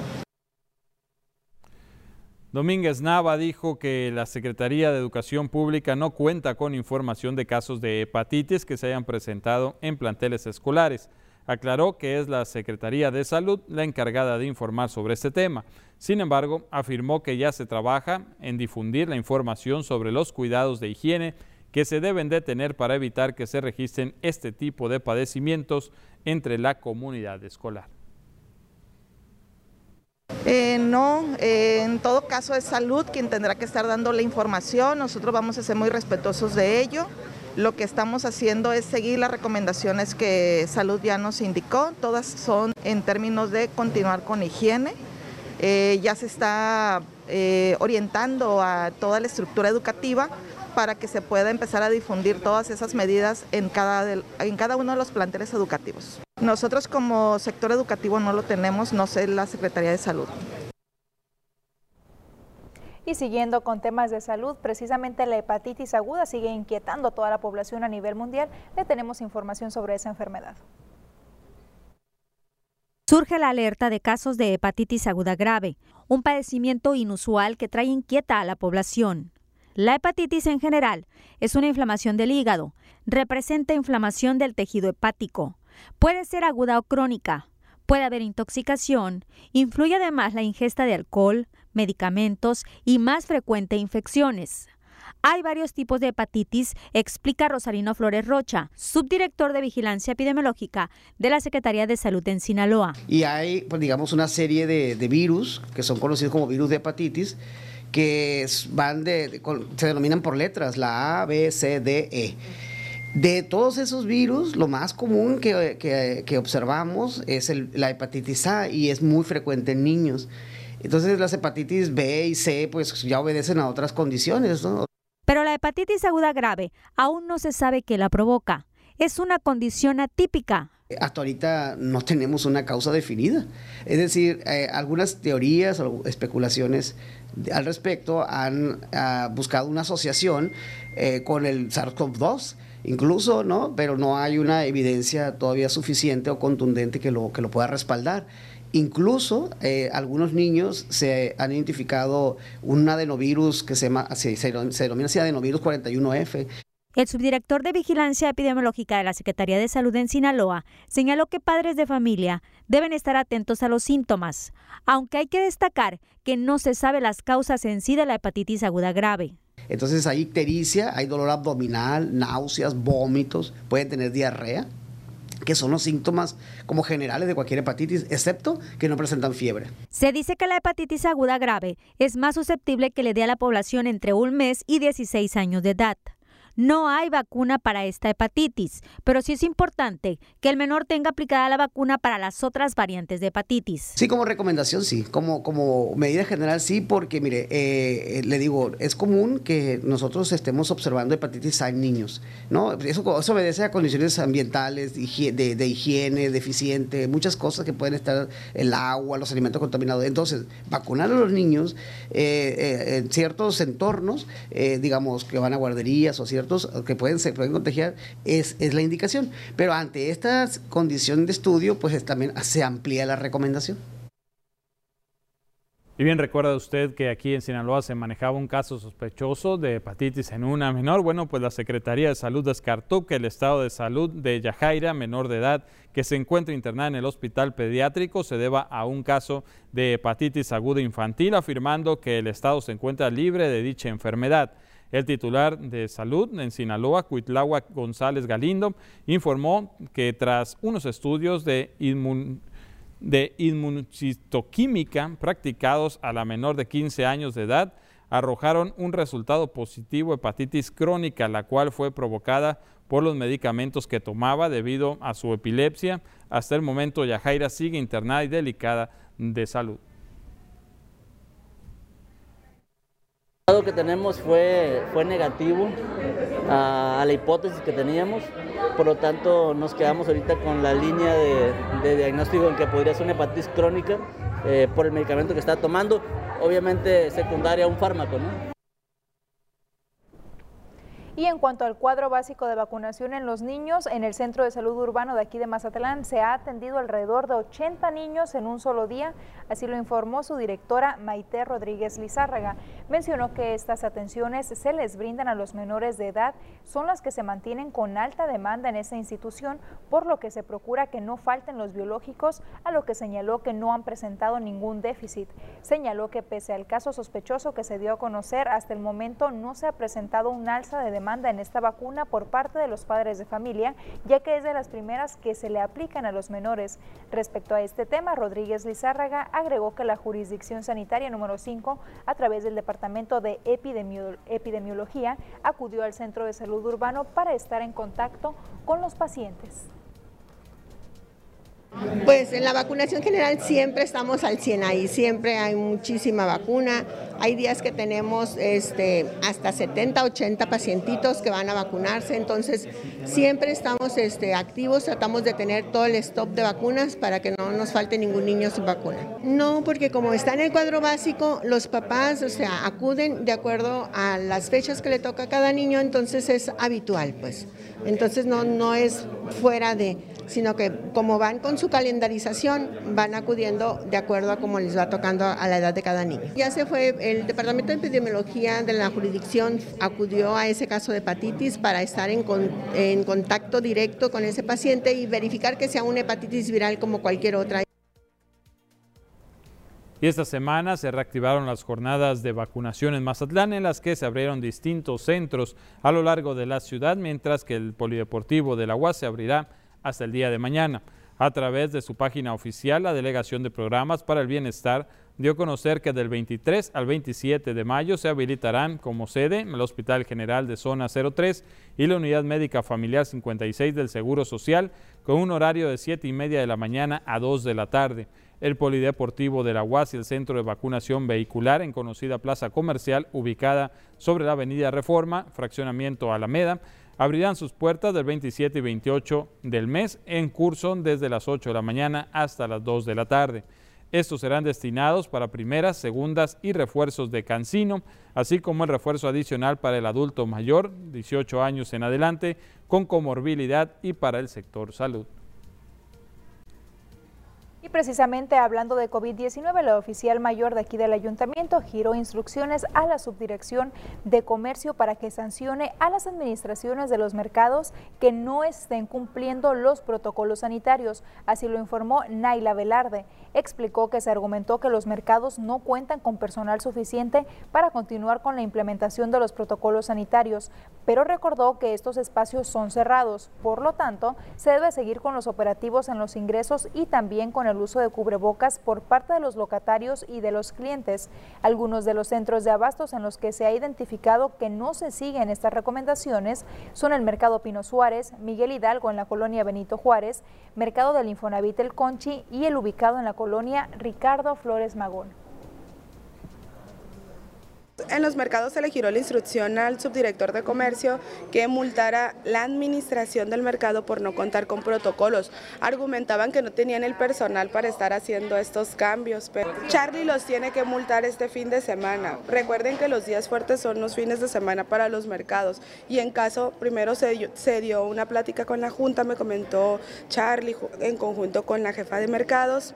Domínguez Nava dijo que la Secretaría de Educación Pública no cuenta con información de casos de hepatitis que se hayan presentado en planteles escolares aclaró que es la Secretaría de Salud la encargada de informar sobre este tema. Sin embargo, afirmó que ya se trabaja en difundir la información sobre los cuidados de higiene que se deben de tener para evitar que se registren este tipo de padecimientos entre la comunidad escolar. Eh, no, eh, en todo caso es salud quien tendrá que estar dando la información, nosotros vamos a ser muy respetuosos de ello. Lo que estamos haciendo es seguir las recomendaciones que Salud ya nos indicó, todas son en términos de continuar con higiene. Eh, ya se está eh, orientando a toda la estructura educativa para que se pueda empezar a difundir todas esas medidas en cada, en cada uno de los planteles educativos. Nosotros como sector educativo no lo tenemos, no sé la Secretaría de Salud. Y siguiendo con temas de salud, precisamente la hepatitis aguda sigue inquietando a toda la población a nivel mundial. Le tenemos información sobre esa enfermedad. Surge la alerta de casos de hepatitis aguda grave, un padecimiento inusual que trae inquieta a la población. La hepatitis en general es una inflamación del hígado, representa inflamación del tejido hepático. Puede ser aguda o crónica, puede haber intoxicación, influye además la ingesta de alcohol, medicamentos y más frecuente infecciones. Hay varios tipos de hepatitis, explica Rosalino Flores Rocha, subdirector de Vigilancia Epidemiológica de la Secretaría de Salud en Sinaloa. Y hay, pues, digamos, una serie de, virus que son conocidos como virus de hepatitis que van de, se denominan por letras, la A, B, C, D, E. De todos esos virus, lo más común que, observamos es la hepatitis A y es muy frecuente en niños. Entonces las hepatitis B y C pues ya obedecen a otras condiciones, ¿no? Pero la hepatitis aguda grave aún no se sabe qué la provoca. es una condición atípica. Hasta ahorita no tenemos una causa definida. Es decir, eh, algunas teorías o especulaciones al respecto han ah, buscado una asociación eh, con el SARS-CoV-2 incluso, ¿no? Pero no hay una evidencia todavía suficiente o contundente que lo, que lo pueda respaldar. Incluso eh, algunos niños se han identificado un adenovirus que se, llama, se, se denomina así adenovirus 41F. El subdirector de Vigilancia Epidemiológica de la Secretaría de Salud en Sinaloa señaló que padres de familia deben estar atentos a los síntomas, aunque hay que destacar que no se sabe las causas en sí de la hepatitis aguda grave. Entonces hay ictericia, hay dolor abdominal, náuseas, vómitos, pueden tener diarrea, que son los síntomas como generales de cualquier hepatitis, excepto que no presentan fiebre. Se dice que la hepatitis aguda grave es más susceptible que le dé a la población entre un mes y 16 años de edad. No hay vacuna para esta hepatitis, pero sí es importante que el menor tenga aplicada la vacuna para las otras variantes de hepatitis. Sí, como recomendación, sí. Como, como medida general, sí, porque mire, eh, le digo, es común que nosotros estemos observando hepatitis en niños, ¿no? Eso, obedece a condiciones ambientales, de, higiene, deficiente, muchas cosas que pueden estar el agua, los alimentos contaminados. Entonces, vacunar a los niños eh, eh, en ciertos entornos, digamos, que van a guarderías o ciertos que pueden, se pueden contagiar, es, es la indicación. Pero ante esta condición de estudio, pues también se amplía la recomendación. Y bien, recuerda usted que aquí en Sinaloa se manejaba un caso sospechoso de hepatitis en una menor. Bueno, pues la Secretaría de Salud descartó que el estado de salud de Yajaira, menor de edad, que se encuentra internada en el hospital pediátrico, se deba a un caso de hepatitis aguda infantil, afirmando que el estado se encuentra libre de dicha enfermedad. El titular de salud en Sinaloa, Cuitláhuac González Galindo, informó que tras unos estudios de, de inmunocitoquímica practicados a la menor de 15 años de edad, arrojaron un resultado positivo hepatitis crónica, la cual fue provocada por los medicamentos que tomaba debido a su epilepsia. Hasta el momento, Yajaira sigue internada y delicada de salud. Que tenemos fue, fue negativo a, la hipótesis que teníamos, por lo tanto nos quedamos ahorita con la línea de, diagnóstico en que podría ser una hepatitis crónica eh, por el medicamento que está tomando, obviamente secundaria a un fármaco. ¿no? Y en cuanto al cuadro básico de vacunación en los niños, en el Centro de Salud Urbano de aquí de Mazatlán se ha atendido alrededor de 80 niños en un solo día, así lo informó su directora Maite Rodríguez Lizárraga. Mencionó que estas atenciones se les brindan a los menores de edad, son las que se mantienen con alta demanda en esta institución, por lo que se procura que no falten los biológicos, a lo que señaló que no han presentado ningún déficit. Señaló que pese al caso sospechoso que se dio a conocer, hasta el momento no se ha presentado un alza de demanda demanda en esta vacuna por parte de los padres de familia, ya que es de las primeras que se le aplican a los menores. Respecto a este tema, Rodríguez Lizárraga agregó que la jurisdicción sanitaria número 5, a través del Departamento de Epidemiología, acudió al Centro de Salud Urbano para estar en contacto con los pacientes. Pues en la vacunación general siempre estamos al 100 ahí, siempre hay muchísima vacuna. Hay días que tenemos este, hasta 70, 80 pacientitos que van a vacunarse, entonces siempre estamos este, activos, tratamos de tener todo el stop de vacunas para que no nos falte ningún niño sin vacuna. No, porque como está en el cuadro básico, los papás, o sea, acuden de acuerdo a las fechas que le toca a cada niño, entonces es habitual, pues. Entonces no, no es fuera de sino que como van con su calendarización, van acudiendo de acuerdo a cómo les va tocando a la edad de cada niño. Ya se fue, el Departamento de Epidemiología de la jurisdicción acudió a ese caso de hepatitis para estar en, en contacto directo con ese paciente y verificar que sea una hepatitis viral como cualquier otra. Y esta semana se reactivaron las jornadas de vacunación en Mazatlán en las que se abrieron distintos centros a lo largo de la ciudad, mientras que el Polideportivo de la UAS se abrirá hasta el día de mañana. A través de su página oficial, la Delegación de Programas para el Bienestar dio a conocer que del 23 al 27 de mayo se habilitarán como sede el Hospital General de Zona 03 y la Unidad Médica Familiar 56 del Seguro Social con un horario de 7 y media de la mañana a 2 de la tarde. El Polideportivo de la UAS y el Centro de Vacunación Vehicular en conocida plaza comercial ubicada sobre la Avenida Reforma, fraccionamiento Alameda, abrirán sus puertas del 27 y 28 del mes en curso desde las 8 de la mañana hasta las 2 de la tarde. Estos serán destinados para primeras, segundas y refuerzos de Cancino, así como el refuerzo adicional para el adulto mayor, 18 años en adelante, con comorbilidad y para el sector salud. Y precisamente hablando de COVID-19, la oficial mayor de aquí del ayuntamiento giró instrucciones a la subdirección de comercio para que sancione a las administraciones de los mercados que no estén cumpliendo los protocolos sanitarios. Así lo informó Naila Velarde. Explicó que se argumentó que los mercados no cuentan con personal suficiente para continuar con la implementación de los protocolos sanitarios, pero recordó que estos espacios son cerrados. Por lo tanto, se debe seguir con los operativos en los ingresos y también con el el uso de cubrebocas por parte de los locatarios y de los clientes. Algunos de los centros de abastos en los que se ha identificado que no se siguen estas recomendaciones son el Mercado Pino Suárez, Miguel Hidalgo en la colonia Benito Juárez, Mercado del Infonavit El Conchi y el ubicado en la colonia Ricardo Flores Magón. En los mercados se le giró la instrucción al subdirector de comercio que multara la administración del mercado por no contar con protocolos. Argumentaban que no tenían el personal para estar haciendo estos cambios, pero Charlie los tiene que multar este fin de semana. Recuerden que los días fuertes son los fines de semana para los mercados y en caso, primero se dio, se dio una plática con la Junta, me comentó Charlie en conjunto con la jefa de mercados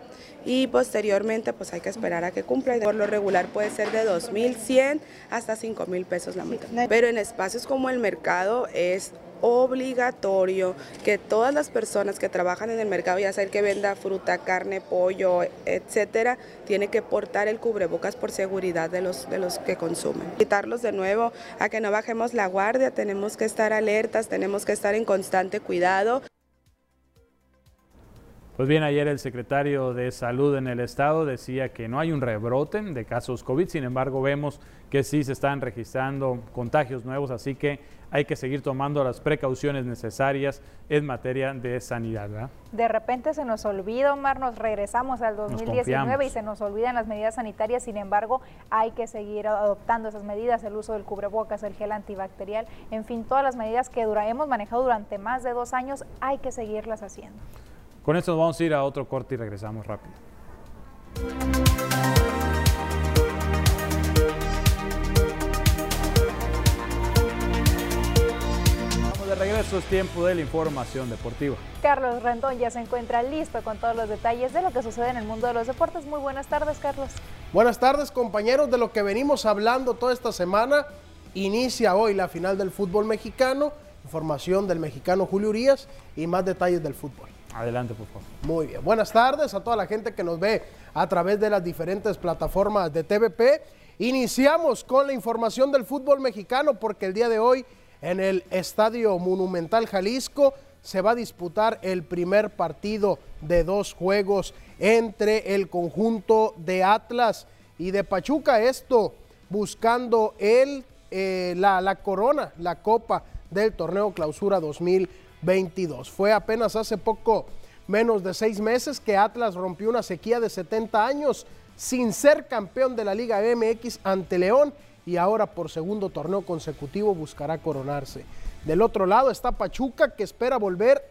y posteriormente pues hay que esperar a que cumpla. Por lo regular puede ser de 2.100 hasta 5.000 pesos la multa. Pero en espacios como el mercado es obligatorio que todas las personas que trabajan en el mercado, ya sea el que venda fruta, carne, pollo, etcétera, tiene que portar el cubrebocas por seguridad de los, de los que consumen. Quitarlos de nuevo a que no bajemos la guardia, tenemos que estar alertas, tenemos que estar en constante cuidado. Pues bien, ayer el secretario de Salud en el estado decía que no hay un rebrote de casos COVID, sin embargo vemos que sí se están registrando contagios nuevos, así que hay que seguir tomando las precauciones necesarias en materia de sanidad. De repente se nos olvida, Omar, nos regresamos al 2019 y se nos olvidan las medidas sanitarias, sin embargo hay que seguir adoptando esas medidas, el uso del cubrebocas, el gel antibacterial, en fin, todas las medidas que hemos manejado durante más de dos años hay que seguirlas haciendo. Con esto nos vamos a ir a otro corte y regresamos rápido. Vamos de regreso, es tiempo de la información deportiva. Carlos Rendón ya se encuentra listo con todos los detalles de lo que sucede en el mundo de los deportes. Muy buenas tardes, Carlos. Buenas tardes, compañeros, de lo que venimos hablando toda esta semana. Inicia hoy la final del fútbol mexicano, información del mexicano Julio Urias y más detalles del fútbol. Adelante, por favor. Muy bien. Buenas tardes a toda la gente que nos ve a través de las diferentes plataformas de TVP. Iniciamos con la información del fútbol mexicano porque el día de hoy en el Estadio Monumental Jalisco se va a disputar el primer partido de dos juegos entre el conjunto de Atlas y de Pachuca. Esto buscando el, eh, la, la corona, la copa del torneo Clausura 2020. 22. Fue apenas hace poco menos de seis meses que Atlas rompió una sequía de 70 años sin ser campeón de la Liga MX ante León y ahora por segundo torneo consecutivo buscará coronarse. Del otro lado está Pachuca que espera volver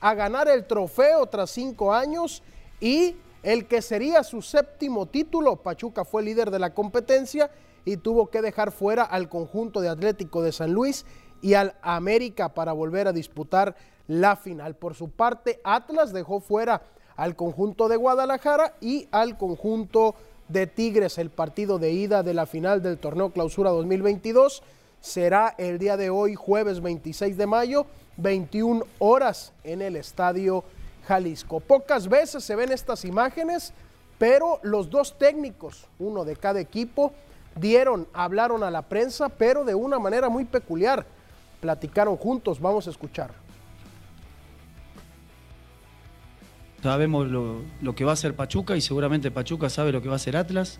a ganar el trofeo tras cinco años y el que sería su séptimo título. Pachuca fue líder de la competencia y tuvo que dejar fuera al conjunto de Atlético de San Luis y al América para volver a disputar la final. Por su parte, Atlas dejó fuera al conjunto de Guadalajara y al conjunto de Tigres. El partido de ida de la final del torneo Clausura 2022 será el día de hoy, jueves 26 de mayo, 21 horas en el Estadio Jalisco. Pocas veces se ven estas imágenes, pero los dos técnicos, uno de cada equipo, dieron, hablaron a la prensa, pero de una manera muy peculiar platicaron juntos. Vamos a escuchar. Sabemos lo, que va a ser Pachuca y seguramente Pachuca sabe lo que va a ser Atlas.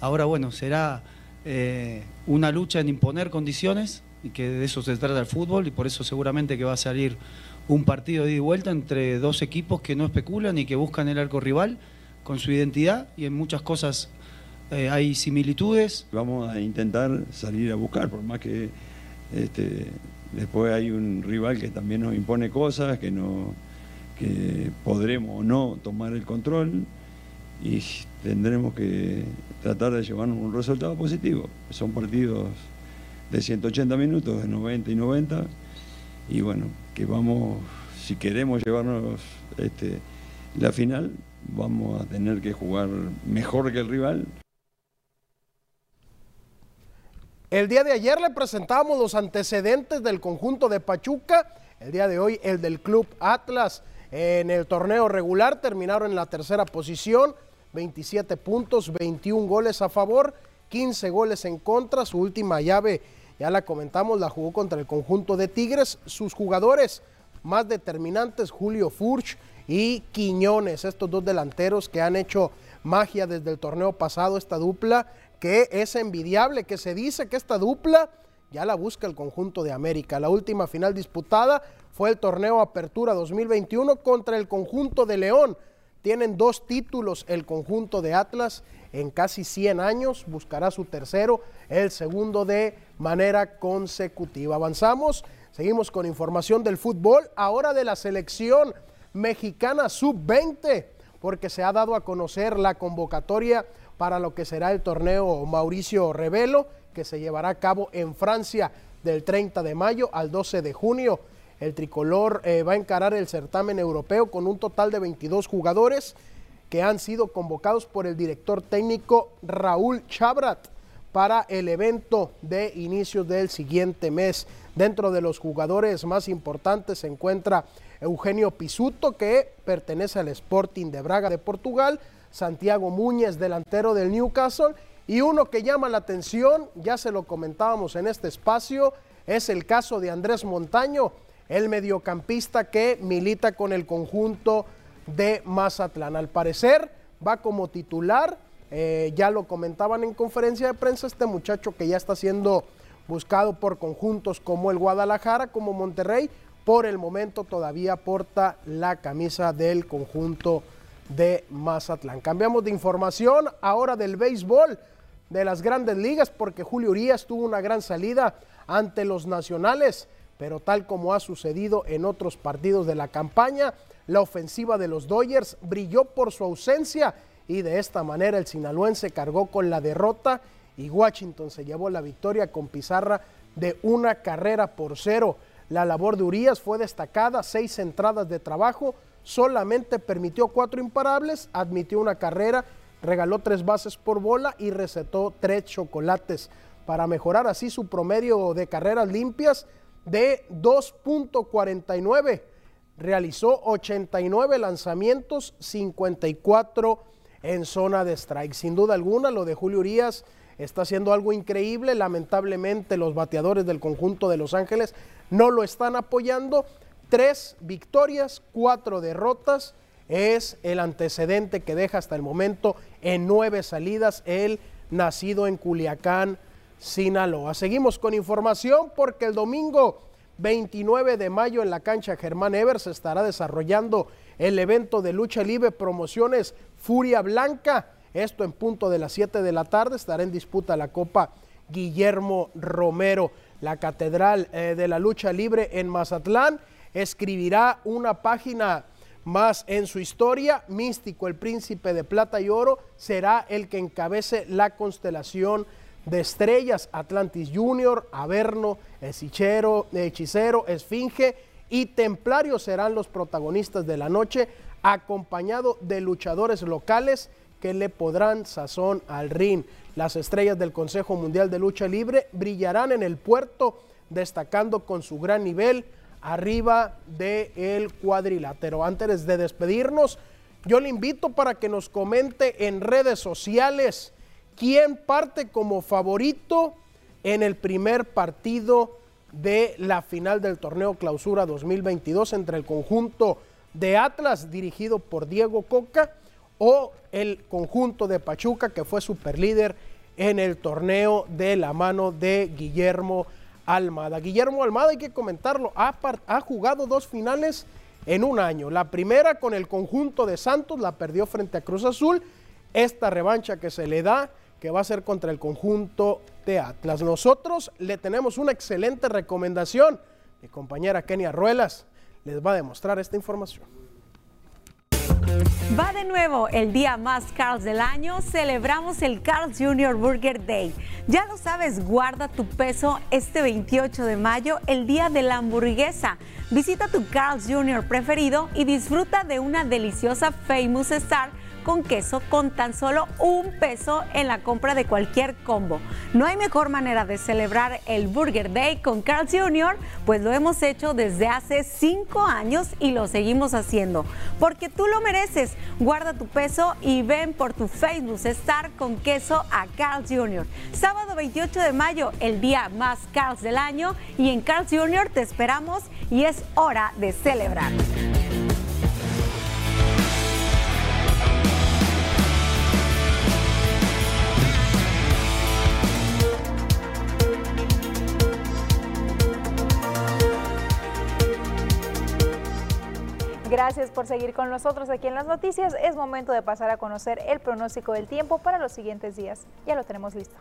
Ahora, bueno, será eh, una lucha en imponer condiciones y que de eso se trata el fútbol y por eso seguramente que va a salir un partido de ida y vuelta entre dos equipos que no especulan y que buscan el arco rival con su identidad y en muchas cosas eh, hay similitudes. Vamos a intentar salir a buscar, por más que este, Después hay un rival que también nos impone cosas, que, no, que podremos o no tomar el control y tendremos que tratar de llevarnos un resultado positivo. Son partidos de 180 minutos, de 90 y 90, y bueno, que vamos, si queremos llevarnos este, la final, vamos a tener que jugar mejor que el rival. El día de ayer le presentamos los antecedentes del conjunto de Pachuca, el día de hoy el del Club Atlas. En el torneo regular terminaron en la tercera posición, 27 puntos, 21 goles a favor, 15 goles en contra. Su última llave, ya la comentamos, la jugó contra el conjunto de Tigres. Sus jugadores más determinantes, Julio Furch y Quiñones, estos dos delanteros que han hecho magia desde el torneo pasado, esta dupla que es envidiable, que se dice que esta dupla ya la busca el conjunto de América. La última final disputada fue el torneo Apertura 2021 contra el conjunto de León. Tienen dos títulos el conjunto de Atlas en casi 100 años, buscará su tercero, el segundo de manera consecutiva. Avanzamos, seguimos con información del fútbol, ahora de la selección mexicana sub-20, porque se ha dado a conocer la convocatoria para lo que será el torneo Mauricio Revelo, que se llevará a cabo en Francia del 30 de mayo al 12 de junio. El tricolor eh, va a encarar el certamen europeo con un total de 22 jugadores que han sido convocados por el director técnico Raúl Chabrat para el evento de inicios del siguiente mes. Dentro de los jugadores más importantes se encuentra Eugenio Pisuto, que pertenece al Sporting de Braga de Portugal, Santiago Muñez, delantero del Newcastle, y uno que llama la atención, ya se lo comentábamos en este espacio, es el caso de Andrés Montaño, el mediocampista que milita con el conjunto de Mazatlán. Al parecer va como titular, eh, ya lo comentaban en conferencia de prensa, este muchacho que ya está siendo buscado por conjuntos como el Guadalajara, como Monterrey, por el momento todavía porta la camisa del conjunto de Mazatlán. Cambiamos de información ahora del béisbol de las grandes ligas porque Julio Urias tuvo una gran salida ante los nacionales pero tal como ha sucedido en otros partidos de la campaña, la ofensiva de los Dodgers brilló por su ausencia y de esta manera el sinaloense cargó con la derrota y Washington se llevó la victoria con pizarra de una carrera por cero. La labor de Urias fue destacada, seis entradas de trabajo, solamente permitió cuatro imparables, admitió una carrera, regaló tres bases por bola y recetó tres chocolates para mejorar así su promedio de carreras limpias de 2.49. Realizó 89 lanzamientos, 54 en zona de strike. Sin duda alguna, lo de Julio Urias está haciendo algo increíble. Lamentablemente, los bateadores del conjunto de Los Ángeles no lo están apoyando. Tres victorias, cuatro derrotas. Es el antecedente que deja hasta el momento en nueve salidas el nacido en Culiacán, Sinaloa. Seguimos con información porque el domingo 29 de mayo en la cancha Germán Evers estará desarrollando el evento de lucha libre promociones Furia Blanca. Esto en punto de las 7 de la tarde estará en disputa la Copa Guillermo Romero. La Catedral eh, de la Lucha Libre en Mazatlán escribirá una página más en su historia. Místico, el príncipe de plata y oro, será el que encabece la constelación de estrellas, Atlantis Junior, Averno, Hechicero, Hechicero, Esfinge y Templario serán los protagonistas de la noche, acompañado de luchadores locales que le podrán sazón al ring. Las estrellas del Consejo Mundial de Lucha Libre brillarán en el puerto, destacando con su gran nivel arriba del cuadrilátero. Antes de despedirnos, yo le invito para que nos comente en redes sociales quién parte como favorito en el primer partido de la final del torneo Clausura 2022 entre el conjunto de Atlas dirigido por Diego Coca o el conjunto de Pachuca que fue superlíder en el torneo de la mano de Guillermo Almada. Guillermo Almada, hay que comentarlo, ha, ha jugado dos finales en un año. La primera con el conjunto de Santos, la perdió frente a Cruz Azul. Esta revancha que se le da que va a ser contra el conjunto de Atlas. Nosotros le tenemos una excelente recomendación. Mi compañera Kenia Ruelas les va a demostrar esta información. Va de nuevo el día más Carl's del año. Celebramos el Carl's Jr. Burger Day. Ya lo sabes, guarda tu peso este 28 de mayo, el día de la hamburguesa. Visita tu Carl's Jr. preferido y disfruta de una deliciosa Famous Star con queso con tan solo un peso en la compra de cualquier combo. No hay mejor manera de celebrar el Burger Day con Carl Jr., pues lo hemos hecho desde hace cinco años y lo seguimos haciendo. Porque tú lo mereces. Guarda tu peso y ven por tu Facebook Star con queso a Carl Jr. Sábado 28 de mayo, el día más Carl del año, y en Carl Jr. te esperamos y es hora de celebrar. Gracias por seguir con nosotros aquí en las noticias. Es momento de pasar a conocer el pronóstico del tiempo para los siguientes días. Ya lo tenemos listo.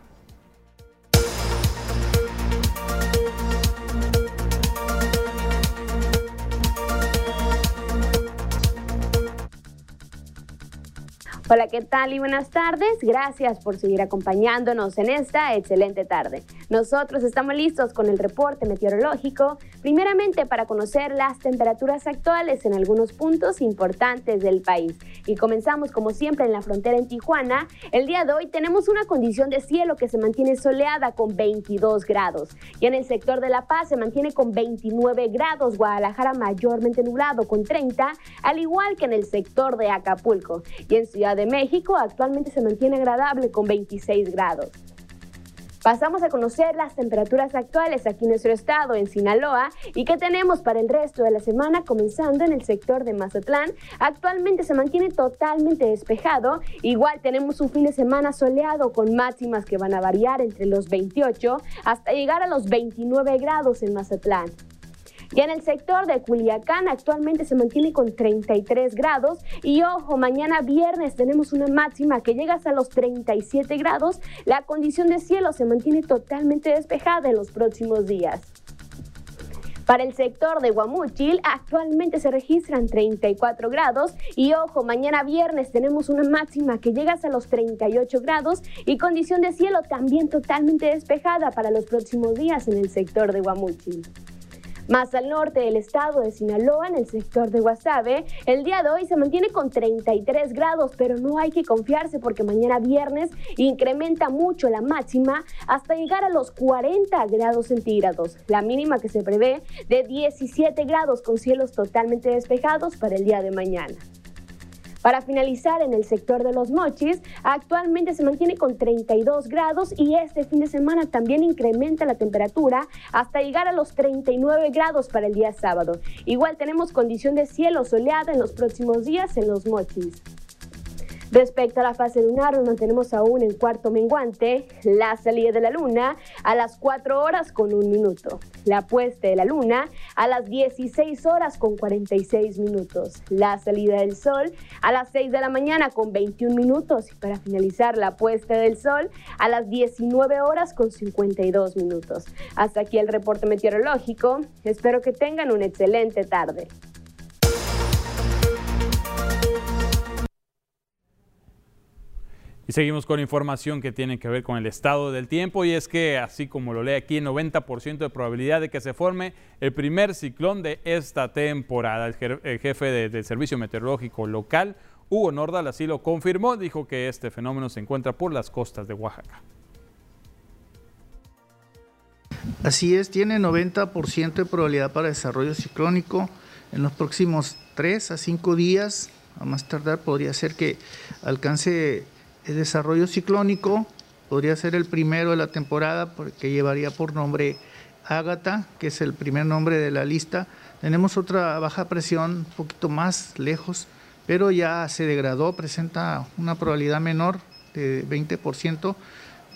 Hola, ¿qué tal y buenas tardes? Gracias por seguir acompañándonos en esta excelente tarde. Nosotros estamos listos con el reporte meteorológico, primeramente para conocer las temperaturas actuales en algunos puntos importantes del país. Y comenzamos como siempre en la frontera en Tijuana. El día de hoy tenemos una condición de cielo que se mantiene soleada con 22 grados. Y en el sector de La Paz se mantiene con 29 grados, Guadalajara mayormente nublado con 30, al igual que en el sector de Acapulco. Y en Ciudad de México actualmente se mantiene agradable con 26 grados. Pasamos a conocer las temperaturas actuales aquí en nuestro estado, en Sinaloa, y qué tenemos para el resto de la semana, comenzando en el sector de Mazatlán. Actualmente se mantiene totalmente despejado. Igual tenemos un fin de semana soleado con máximas que van a variar entre los 28 hasta llegar a los 29 grados en Mazatlán. Ya en el sector de Culiacán actualmente se mantiene con 33 grados y ojo, mañana viernes tenemos una máxima que llega hasta los 37 grados. La condición de cielo se mantiene totalmente despejada en los próximos días. Para el sector de Guamuchil actualmente se registran 34 grados y ojo, mañana viernes tenemos una máxima que llega hasta los 38 grados y condición de cielo también totalmente despejada para los próximos días en el sector de Guamuchil. Más al norte del estado de Sinaloa, en el sector de Guasave, el día de hoy se mantiene con 33 grados, pero no hay que confiarse porque mañana viernes incrementa mucho la máxima hasta llegar a los 40 grados centígrados. La mínima que se prevé de 17 grados con cielos totalmente despejados para el día de mañana. Para finalizar, en el sector de los mochis, actualmente se mantiene con 32 grados y este fin de semana también incrementa la temperatura hasta llegar a los 39 grados para el día sábado. Igual tenemos condición de cielo soleada en los próximos días en los mochis. Respecto a la fase lunar, nos mantenemos aún en cuarto menguante, la salida de la luna a las 4 horas con un minuto, la puesta de la luna a las 16 horas con 46 minutos, la salida del sol a las 6 de la mañana con 21 minutos y para finalizar la puesta del sol a las 19 horas con 52 minutos. Hasta aquí el reporte meteorológico, espero que tengan una excelente tarde. Y seguimos con información que tiene que ver con el estado del tiempo y es que, así como lo lee aquí, 90% de probabilidad de que se forme el primer ciclón de esta temporada. El, jefe del Servicio Meteorológico Local, Hugo Nordal, así lo confirmó, dijo que este fenómeno se encuentra por las costas de Oaxaca. Así es, tiene 90% de probabilidad para desarrollo ciclónico en los próximos 3 a 5 días. A más tardar podría ser que alcance el desarrollo ciclónico podría ser el primero de la temporada porque llevaría por nombre Ágata, que es el primer nombre de la lista. Tenemos otra baja presión un poquito más lejos, pero ya se degradó, presenta una probabilidad menor de 20%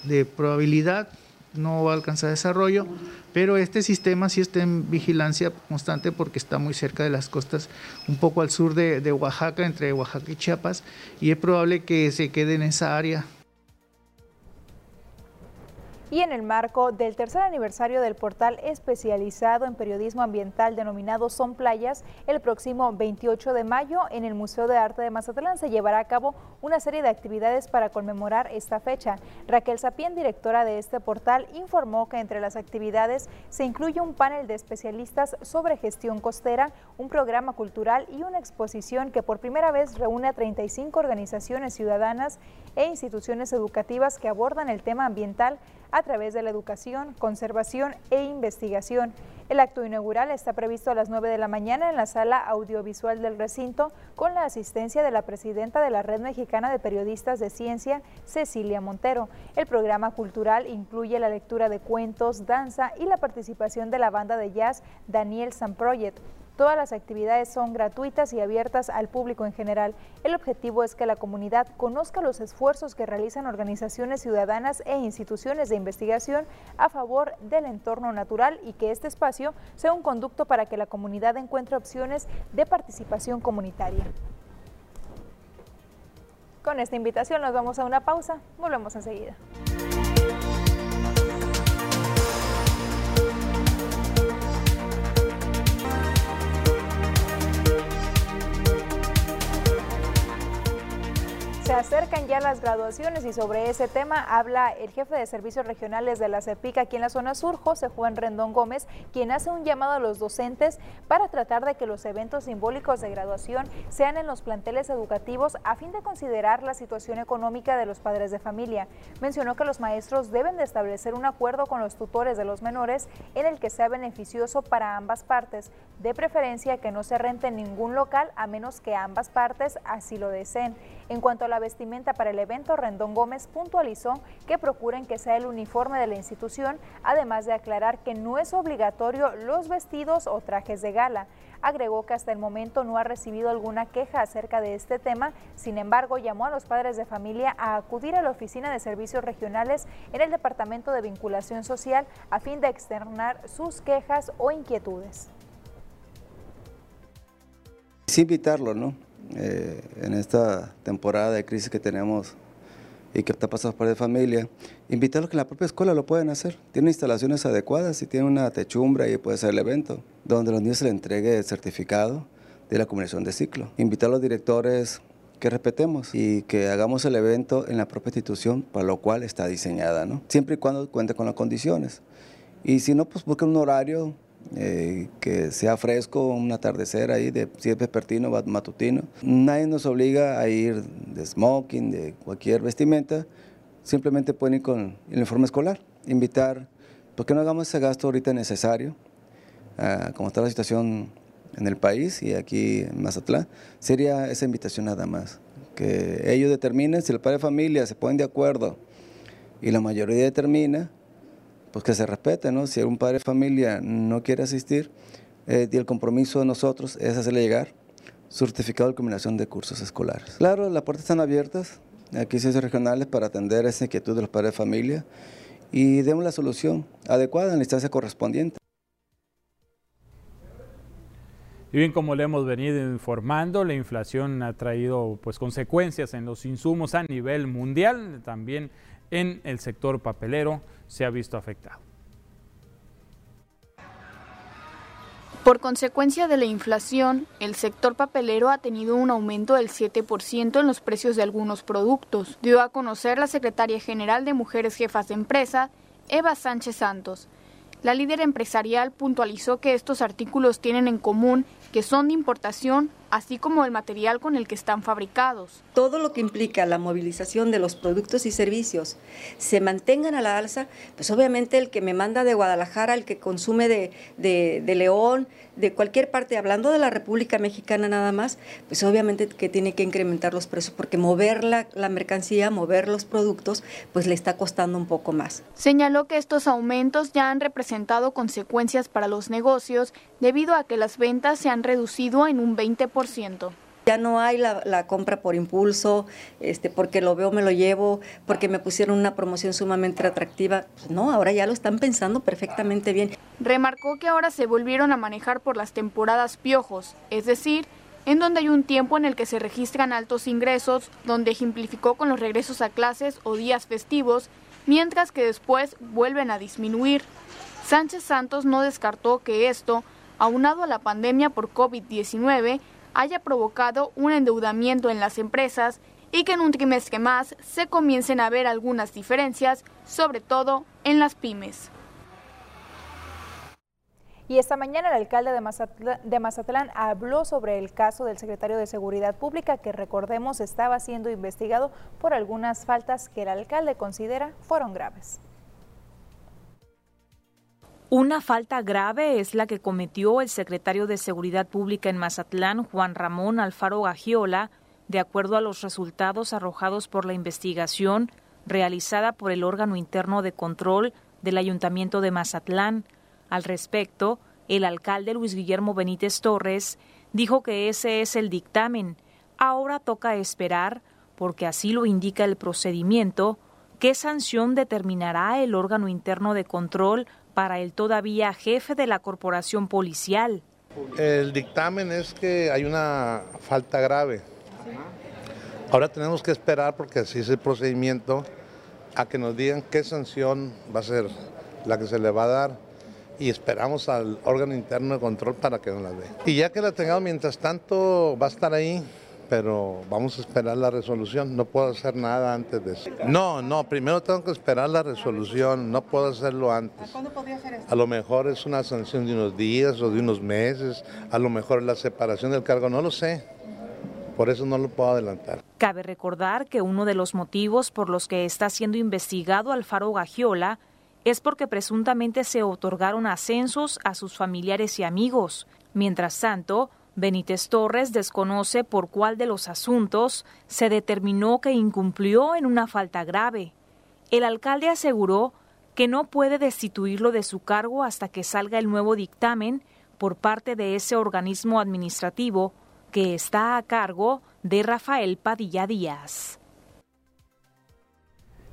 de probabilidad, no va a alcanzar desarrollo, pero este sistema sí está en vigilancia constante porque está muy cerca de las costas, un poco al sur de, de Oaxaca, entre Oaxaca y Chiapas, y es probable que se quede en esa área y en el marco del tercer aniversario del portal especializado en periodismo ambiental denominado Son Playas, el próximo 28 de mayo en el Museo de Arte de Mazatlán se llevará a cabo una serie de actividades para conmemorar esta fecha. Raquel Sapien, directora de este portal, informó que entre las actividades se incluye un panel de especialistas sobre gestión costera, un programa cultural y una exposición que por primera vez reúne a 35 organizaciones ciudadanas e instituciones educativas que abordan el tema ambiental a través de la educación, conservación e investigación. El acto inaugural está previsto a las 9 de la mañana en la sala audiovisual del recinto con la asistencia de la presidenta de la Red Mexicana de Periodistas de Ciencia, Cecilia Montero. El programa cultural incluye la lectura de cuentos, danza y la participación de la banda de jazz Daniel San Project. Todas las actividades son gratuitas y abiertas al público en general. El objetivo es que la comunidad conozca los esfuerzos que realizan organizaciones ciudadanas e instituciones de investigación a favor del entorno natural y que este espacio sea un conducto para que la comunidad encuentre opciones de participación comunitaria. Con esta invitación nos vamos a una pausa, volvemos enseguida. Se acercan ya las graduaciones y sobre ese tema habla el jefe de servicios regionales de la CEPIC aquí en la zona sur, José Juan Rendón Gómez, quien hace un llamado a los docentes para tratar de que los eventos simbólicos de graduación sean en los planteles educativos a fin de considerar la situación económica de los padres de familia. Mencionó que los maestros deben de establecer un acuerdo con los tutores de los menores en el que sea beneficioso para ambas partes, de preferencia que no se rente ningún local a menos que ambas partes así lo deseen. En cuanto a la vestimenta para el evento, Rendón Gómez puntualizó que procuren que sea el uniforme de la institución, además de aclarar que no es obligatorio los vestidos o trajes de gala. Agregó que hasta el momento no ha recibido alguna queja acerca de este tema, sin embargo llamó a los padres de familia a acudir a la Oficina de Servicios Regionales en el Departamento de Vinculación Social a fin de externar sus quejas o inquietudes. Sí invitarlo, ¿no? Eh, en esta temporada de crisis que tenemos y que está pasando por de familia, invitarlos que en la propia escuela lo pueden hacer. Tiene instalaciones adecuadas y tiene una techumbre y puede ser el evento, donde los niños se les entregue el certificado de la combinación de ciclo. Invitar a los directores que respetemos y que hagamos el evento en la propia institución para lo cual está diseñada, ¿no? Siempre y cuando cuente con las condiciones. Y si no, pues busquen un horario eh, que sea fresco, un atardecer ahí, de, si es vespertino, matutino. Nadie nos obliga a ir de smoking, de cualquier vestimenta, simplemente pueden ir con el informe escolar, invitar, porque no hagamos ese gasto ahorita necesario, ah, como está la situación en el país y aquí en Mazatlán, sería esa invitación nada más, que ellos determinen si el padre de familia se ponen de acuerdo y la mayoría determina, pues que se respete, ¿no? Si un padre de familia no quiere asistir, eh, y el compromiso de nosotros es hacerle llegar certificado de culminación de cursos escolares. Claro, las puertas están abiertas, aquí ciencias regionales para atender esa inquietud de los padres de familia y demos la solución adecuada en la instancia correspondiente. Y bien, como le hemos venido informando, la inflación ha traído pues consecuencias en los insumos a nivel mundial, también en el sector papelero se ha visto afectado. Por consecuencia de la inflación, el sector papelero ha tenido un aumento del 7% en los precios de algunos productos, dio a conocer la secretaria general de Mujeres Jefas de Empresa, Eva Sánchez Santos. La líder empresarial puntualizó que estos artículos tienen en común que son de importación, así como el material con el que están fabricados. Todo lo que implica la movilización de los productos y servicios se mantengan a la alza, pues obviamente el que me manda de Guadalajara, el que consume de, de, León, de cualquier parte, hablando de la República Mexicana nada más, pues obviamente que tiene que incrementar los precios, porque mover la, la mercancía, mover los productos, pues le está costando un poco más. Señaló que estos aumentos ya han representado consecuencias para los negocios debido a que las ventas se han reducido en un 20%. Ya no hay la, compra por impulso, este, porque lo veo, me lo llevo, porque me pusieron una promoción sumamente atractiva. Pues no, ahora ya lo están pensando perfectamente bien. Remarcó que ahora se volvieron a manejar por las temporadas piojos, es decir, en donde hay un tiempo en el que se registran altos ingresos, donde ejemplificó con los regresos a clases o días festivos, mientras que después vuelven a disminuir. Sánchez Santos no descartó que esto, aunado a la pandemia por COVID-19, haya provocado un endeudamiento en las empresas y que en un trimestre más se comiencen a ver algunas diferencias, sobre todo en las pymes. Y esta mañana el alcalde de Mazatlán, de Mazatlán, habló sobre el caso del secretario de Seguridad Pública que recordemos estaba siendo investigado por algunas faltas que el alcalde considera fueron graves. Una falta grave es la que cometió el secretario de Seguridad Pública en Mazatlán, Juan Ramón Alfaro Gagiola, de acuerdo a los resultados arrojados por la investigación realizada por el órgano interno de control del Ayuntamiento de Mazatlán. Al respecto, el alcalde Luis Guillermo Benítez Torres dijo que ese es el dictamen. Ahora toca esperar, porque así lo indica el procedimiento, qué sanción determinará el órgano interno de control para el todavía jefe de la corporación policial. El dictamen es que hay una falta grave. Ahora tenemos que esperar, porque así es el procedimiento, a que nos digan qué sanción va a ser la que se le va a dar y esperamos al órgano interno de control para que nos la dé. Y ya que la tengamos, mientras tanto va a estar ahí pero vamos a esperar la resolución. No puedo hacer nada antes de eso. No, no, primero tengo que esperar la resolución, no puedo hacerlo antes. ¿A cuándo podría hacer eso? A lo mejor es una sanción de unos días o de unos meses, a lo mejor es la separación del cargo, no lo sé. Por eso no lo puedo adelantar. Cabe recordar que uno de los motivos por los que está siendo investigado Alfaro Gagiola es porque presuntamente se otorgaron ascensos a sus familiares y amigos. Mientras tanto, Benítez Torres desconoce por cuál de los asuntos se determinó que incumplió en una falta grave. El alcalde aseguró que no puede destituirlo de su cargo hasta que salga el nuevo dictamen por parte de ese organismo administrativo que está a cargo de Rafael Padilla Díaz.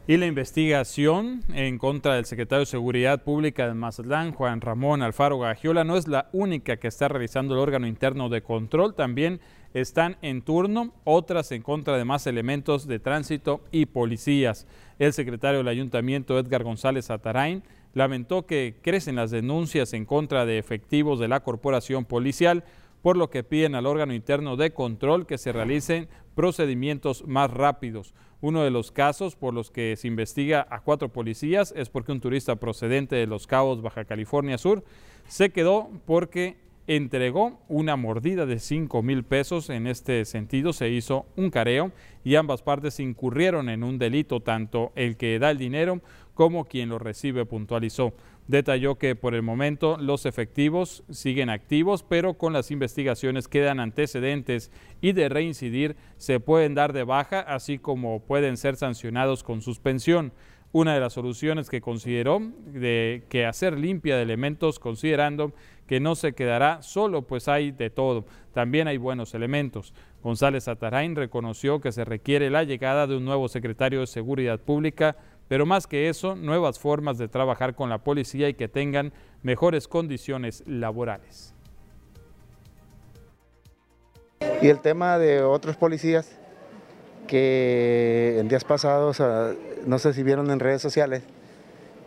Y la investigación en contra del secretario de Seguridad Pública de Mazatlán, Juan Ramón Alfaro Gagiola, no es la única que está realizando el órgano interno de control. También están en turno otras en contra de más elementos de tránsito y policías. El secretario del ayuntamiento, Edgar González Atarain, lamentó que crecen las denuncias en contra de efectivos de la corporación policial, por lo que piden al órgano interno de control que se realicen procedimientos más rápidos. Uno de los casos por los que se investiga a cuatro policías es porque un turista procedente de Los Cabos, Baja California Sur, se quedó porque entregó una mordida de 5 mil pesos. En este sentido se hizo un careo y ambas partes incurrieron en un delito, tanto el que da el dinero como quien lo recibe, puntualizó. Detalló que por el momento los efectivos siguen activos, pero con las investigaciones quedan antecedentes y de reincidir se pueden dar de baja, así como pueden ser sancionados con suspensión. Una de las soluciones que consideró de que hacer limpia de elementos, considerando que no se quedará solo, pues hay de todo. También hay buenos elementos. González Atarain reconoció que se requiere la llegada de un nuevo secretario de Seguridad Pública pero más que eso, nuevas formas de trabajar con la policía y que tengan mejores condiciones laborales. Y el tema de otros policías que en días pasados, ah, no sé si vieron en redes sociales,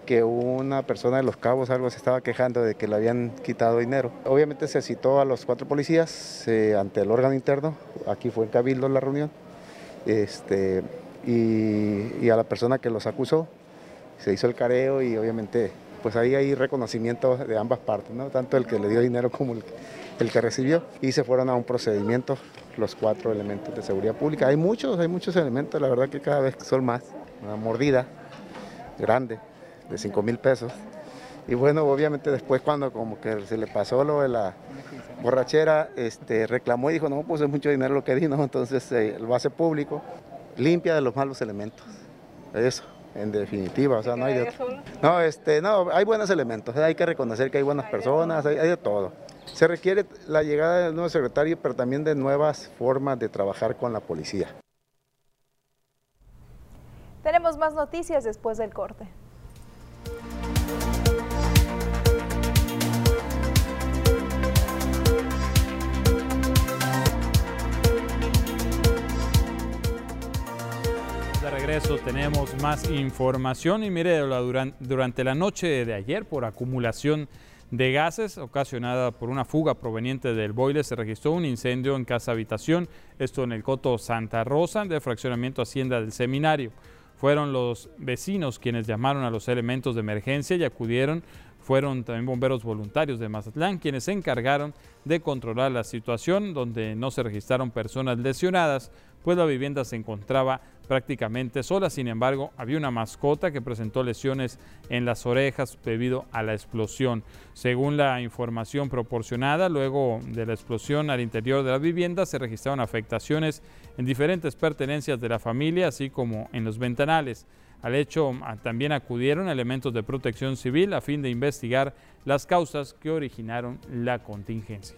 que una persona de los cabos algo se estaba quejando de que le habían quitado dinero. Obviamente se citó a los cuatro policías eh, ante el órgano interno, aquí fue en Cabildo la reunión, este, y, a la persona que los acusó. Se hizo el careo y obviamente pues ahí hay reconocimiento de ambas partes, ¿no? tanto el que le dio dinero como el, que recibió. Y se fueron a un procedimiento los cuatro elementos de seguridad pública. Hay muchos, hay muchos elementos, la verdad que cada vez son más. Una mordida grande de 5 mil pesos. Y bueno, obviamente después cuando como que se le pasó lo de la borrachera, este, reclamó y dijo, no, pues es mucho dinero lo que di, ¿no? Entonces eh, lo hace público limpia de los malos elementos. Eso, en definitiva, o sea, no hay de No, este, no, hay buenos elementos, hay que reconocer que hay buenas personas, hay, de todo. Se requiere la llegada del nuevo secretario, pero también de nuevas formas de trabajar con la policía. Tenemos más noticias después del corte. Regreso tenemos más información y mire, durante la noche de ayer por acumulación de gases ocasionada por una fuga proveniente del boiler se registró un incendio en casa habitación, esto en el Coto Santa Rosa de fraccionamiento Hacienda del Seminario. Fueron los vecinos quienes llamaron a los elementos de emergencia y acudieron fueron también bomberos voluntarios de Mazatlán quienes se encargaron de controlar la situación donde no se registraron personas lesionadas, pues la vivienda se encontraba prácticamente sola. Sin embargo, había una mascota que presentó lesiones en las orejas debido a la explosión. Según la información proporcionada, luego de la explosión al interior de la vivienda se registraron afectaciones en diferentes pertenencias de la familia, así como en los ventanales. Al hecho también acudieron elementos de protección civil a fin de investigar las causas que originaron la contingencia.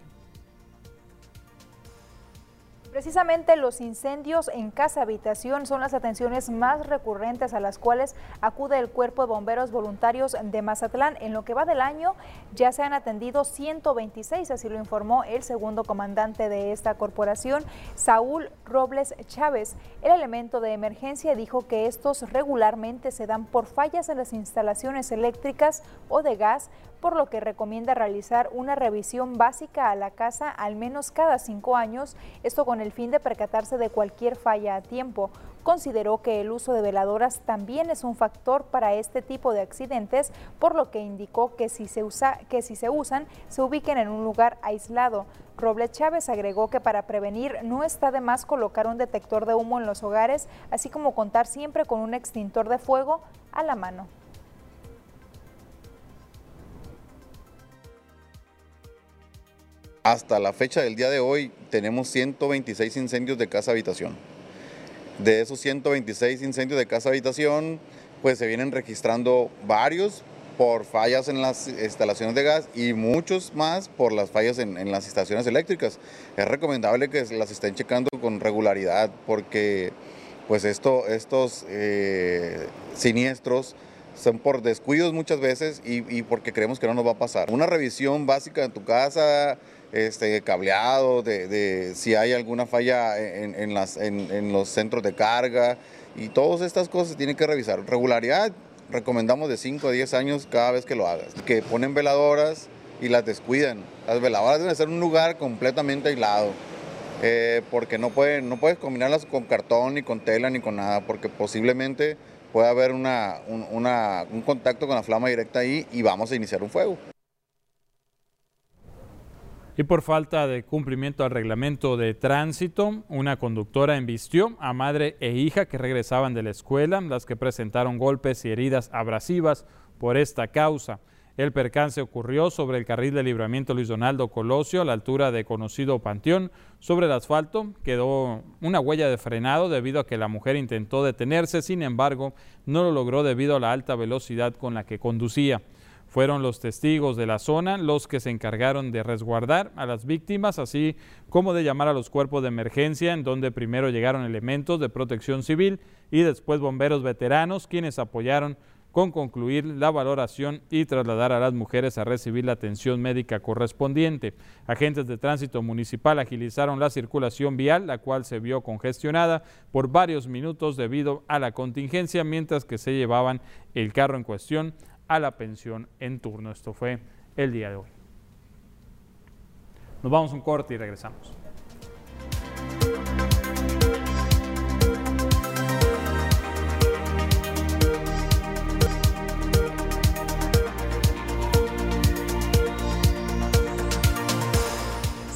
Precisamente los incendios en casa habitación son las atenciones más recurrentes a las cuales acude el Cuerpo de Bomberos Voluntarios de Mazatlán. En lo que va del año ya se han atendido 126, así lo informó el segundo comandante de esta corporación, Saúl Robles Chávez. El elemento de emergencia dijo que estos regularmente se dan por fallas en las instalaciones eléctricas o de gas, por lo que recomienda realizar una revisión básica a la casa al menos cada cinco años, esto con el fin de percatarse de cualquier falla a tiempo. Consideró que el uso de veladoras también es un factor para este tipo de accidentes, por lo que indicó que si se, usan, se ubiquen en un lugar aislado. Robles Chávez agregó que para prevenir no está de más colocar un detector de humo en los hogares, así como contar siempre con un extintor de fuego a la mano. Hasta la fecha del día de hoy tenemos 126 incendios de casa habitación. De esos 126 incendios de casa habitación, pues se vienen registrando varios por fallas en las instalaciones de gas y muchos más por las fallas en, las estaciones eléctricas. Es recomendable que las estén checando con regularidad porque pues esto, estos eh, siniestros son por descuidos muchas veces y, y, porque creemos que no nos va a pasar. Una revisión básica en tu casa, este, cableado, de, si hay alguna falla en, las, en, los centros de carga y todas estas cosas se tienen que revisar. Regularidad, recomendamos de 5 a 10 años cada vez que lo hagas. Que ponen veladoras y las descuidan. Las veladoras deben ser en un lugar completamente aislado. Eh, porque no, pueden, no puedes combinarlas con cartón, ni con tela, ni con nada, porque posiblemente puede haber una, un contacto con la flama directa ahí y vamos a iniciar un fuego y por falta de cumplimiento al reglamento de tránsito, una conductora embistió a madre e hija que regresaban de la escuela, las que presentaron golpes y heridas abrasivas por esta causa. El percance ocurrió sobre el carril de libramiento Luis Donaldo Colosio a la altura de conocido Panteón. Sobre el asfalto quedó una huella de frenado debido a que la mujer intentó detenerse, sin embargo no lo logró debido a la alta velocidad con la que conducía. Fueron los testigos de la zona los que se encargaron de resguardar a las víctimas, así como de llamar a los cuerpos de emergencia, en donde primero llegaron elementos de protección civil y después bomberos veteranos, quienes apoyaron con concluir la valoración y trasladar a las mujeres a recibir la atención médica correspondiente. Agentes de tránsito municipal agilizaron la circulación vial, la cual se vio congestionada por varios minutos debido a la contingencia, mientras que se llevaban el carro en cuestión a la pensión en turno. Esto fue el día de hoy. Nos vamos a un corte y regresamos.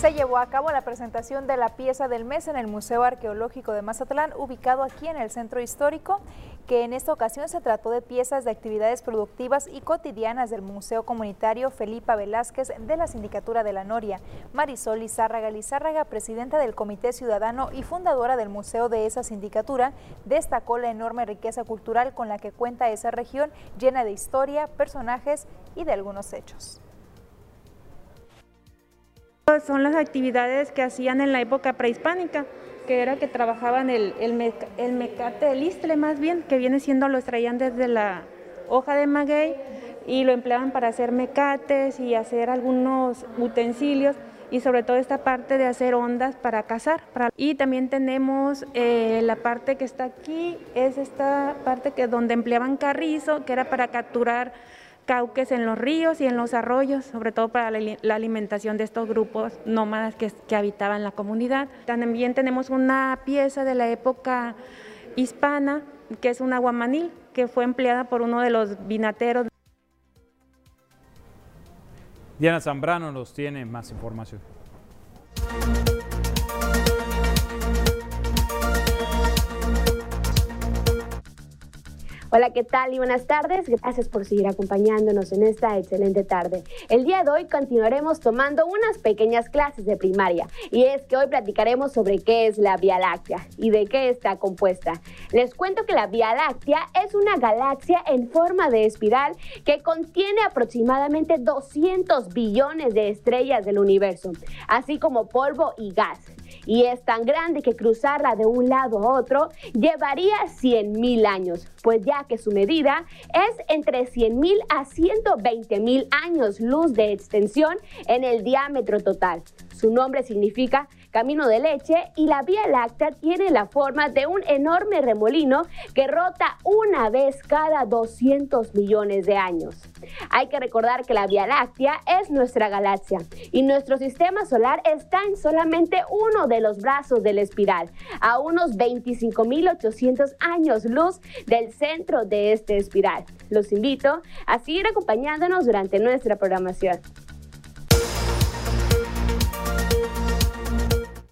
Se llevó a cabo la presentación de la pieza del mes en el Museo Arqueológico de Mazatlán, ubicado aquí en el centro histórico, que en esta ocasión se trató de piezas de actividades productivas y cotidianas del Museo Comunitario Felipa Velázquez de la Sindicatura de la Noria. Marisol Lizárraga Lizárraga, presidenta del Comité Ciudadano y fundadora del museo de esa sindicatura, destacó la enorme riqueza cultural con la que cuenta esa región, llena de historia, personajes y de algunos hechos. Son las actividades que hacían en la época prehispánica, que era que trabajaban el, el, mecate, el istle más bien, que viene siendo, lo extraían desde la hoja de maguey y lo empleaban para hacer mecates y hacer algunos utensilios y sobre todo esta parte de hacer ondas para cazar. Y también tenemos eh, la parte que está aquí, es esta parte que donde empleaban carrizo, que era para capturar cauques en los ríos y en los arroyos, sobre todo para la, alimentación de estos grupos nómadas que, habitaban la comunidad. También tenemos una pieza de la época hispana, que es una guamanil, que fue empleada por uno de los vinateros. Diana Zambrano nos tiene más información. Hola, ¿qué tal y buenas tardes? Gracias por seguir acompañándonos en esta excelente tarde. El día de hoy continuaremos tomando unas pequeñas clases de primaria y es que hoy platicaremos sobre qué es la Vía Láctea y de qué está compuesta. Les cuento que la Vía Láctea es una galaxia en forma de espiral que contiene aproximadamente 200 billones de estrellas del universo, así como polvo y gas y es tan grande que cruzarla de un lado a otro llevaría 100.000 años, pues ya que su medida es entre 100.000 a 120.000 años luz de extensión en el diámetro total. Su nombre significa camino de leche y la Vía Láctea tiene la forma de un enorme remolino que rota una vez cada 200 millones de años. Hay que recordar que la Vía Láctea es nuestra galaxia y nuestro sistema solar está en solamente uno de los brazos de la espiral, a unos 25.800 años luz del centro de este espiral. Los invito a seguir acompañándonos durante nuestra programación.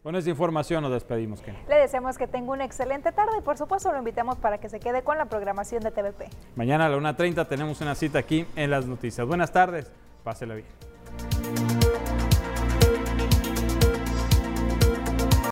Con esta información nos despedimos, Ken. Le deseamos que tenga una excelente tarde y por supuesto lo invitamos para que se quede con la programación de TVP. Mañana a la 1.30 tenemos una cita aquí en las noticias. Buenas tardes, pásela bien.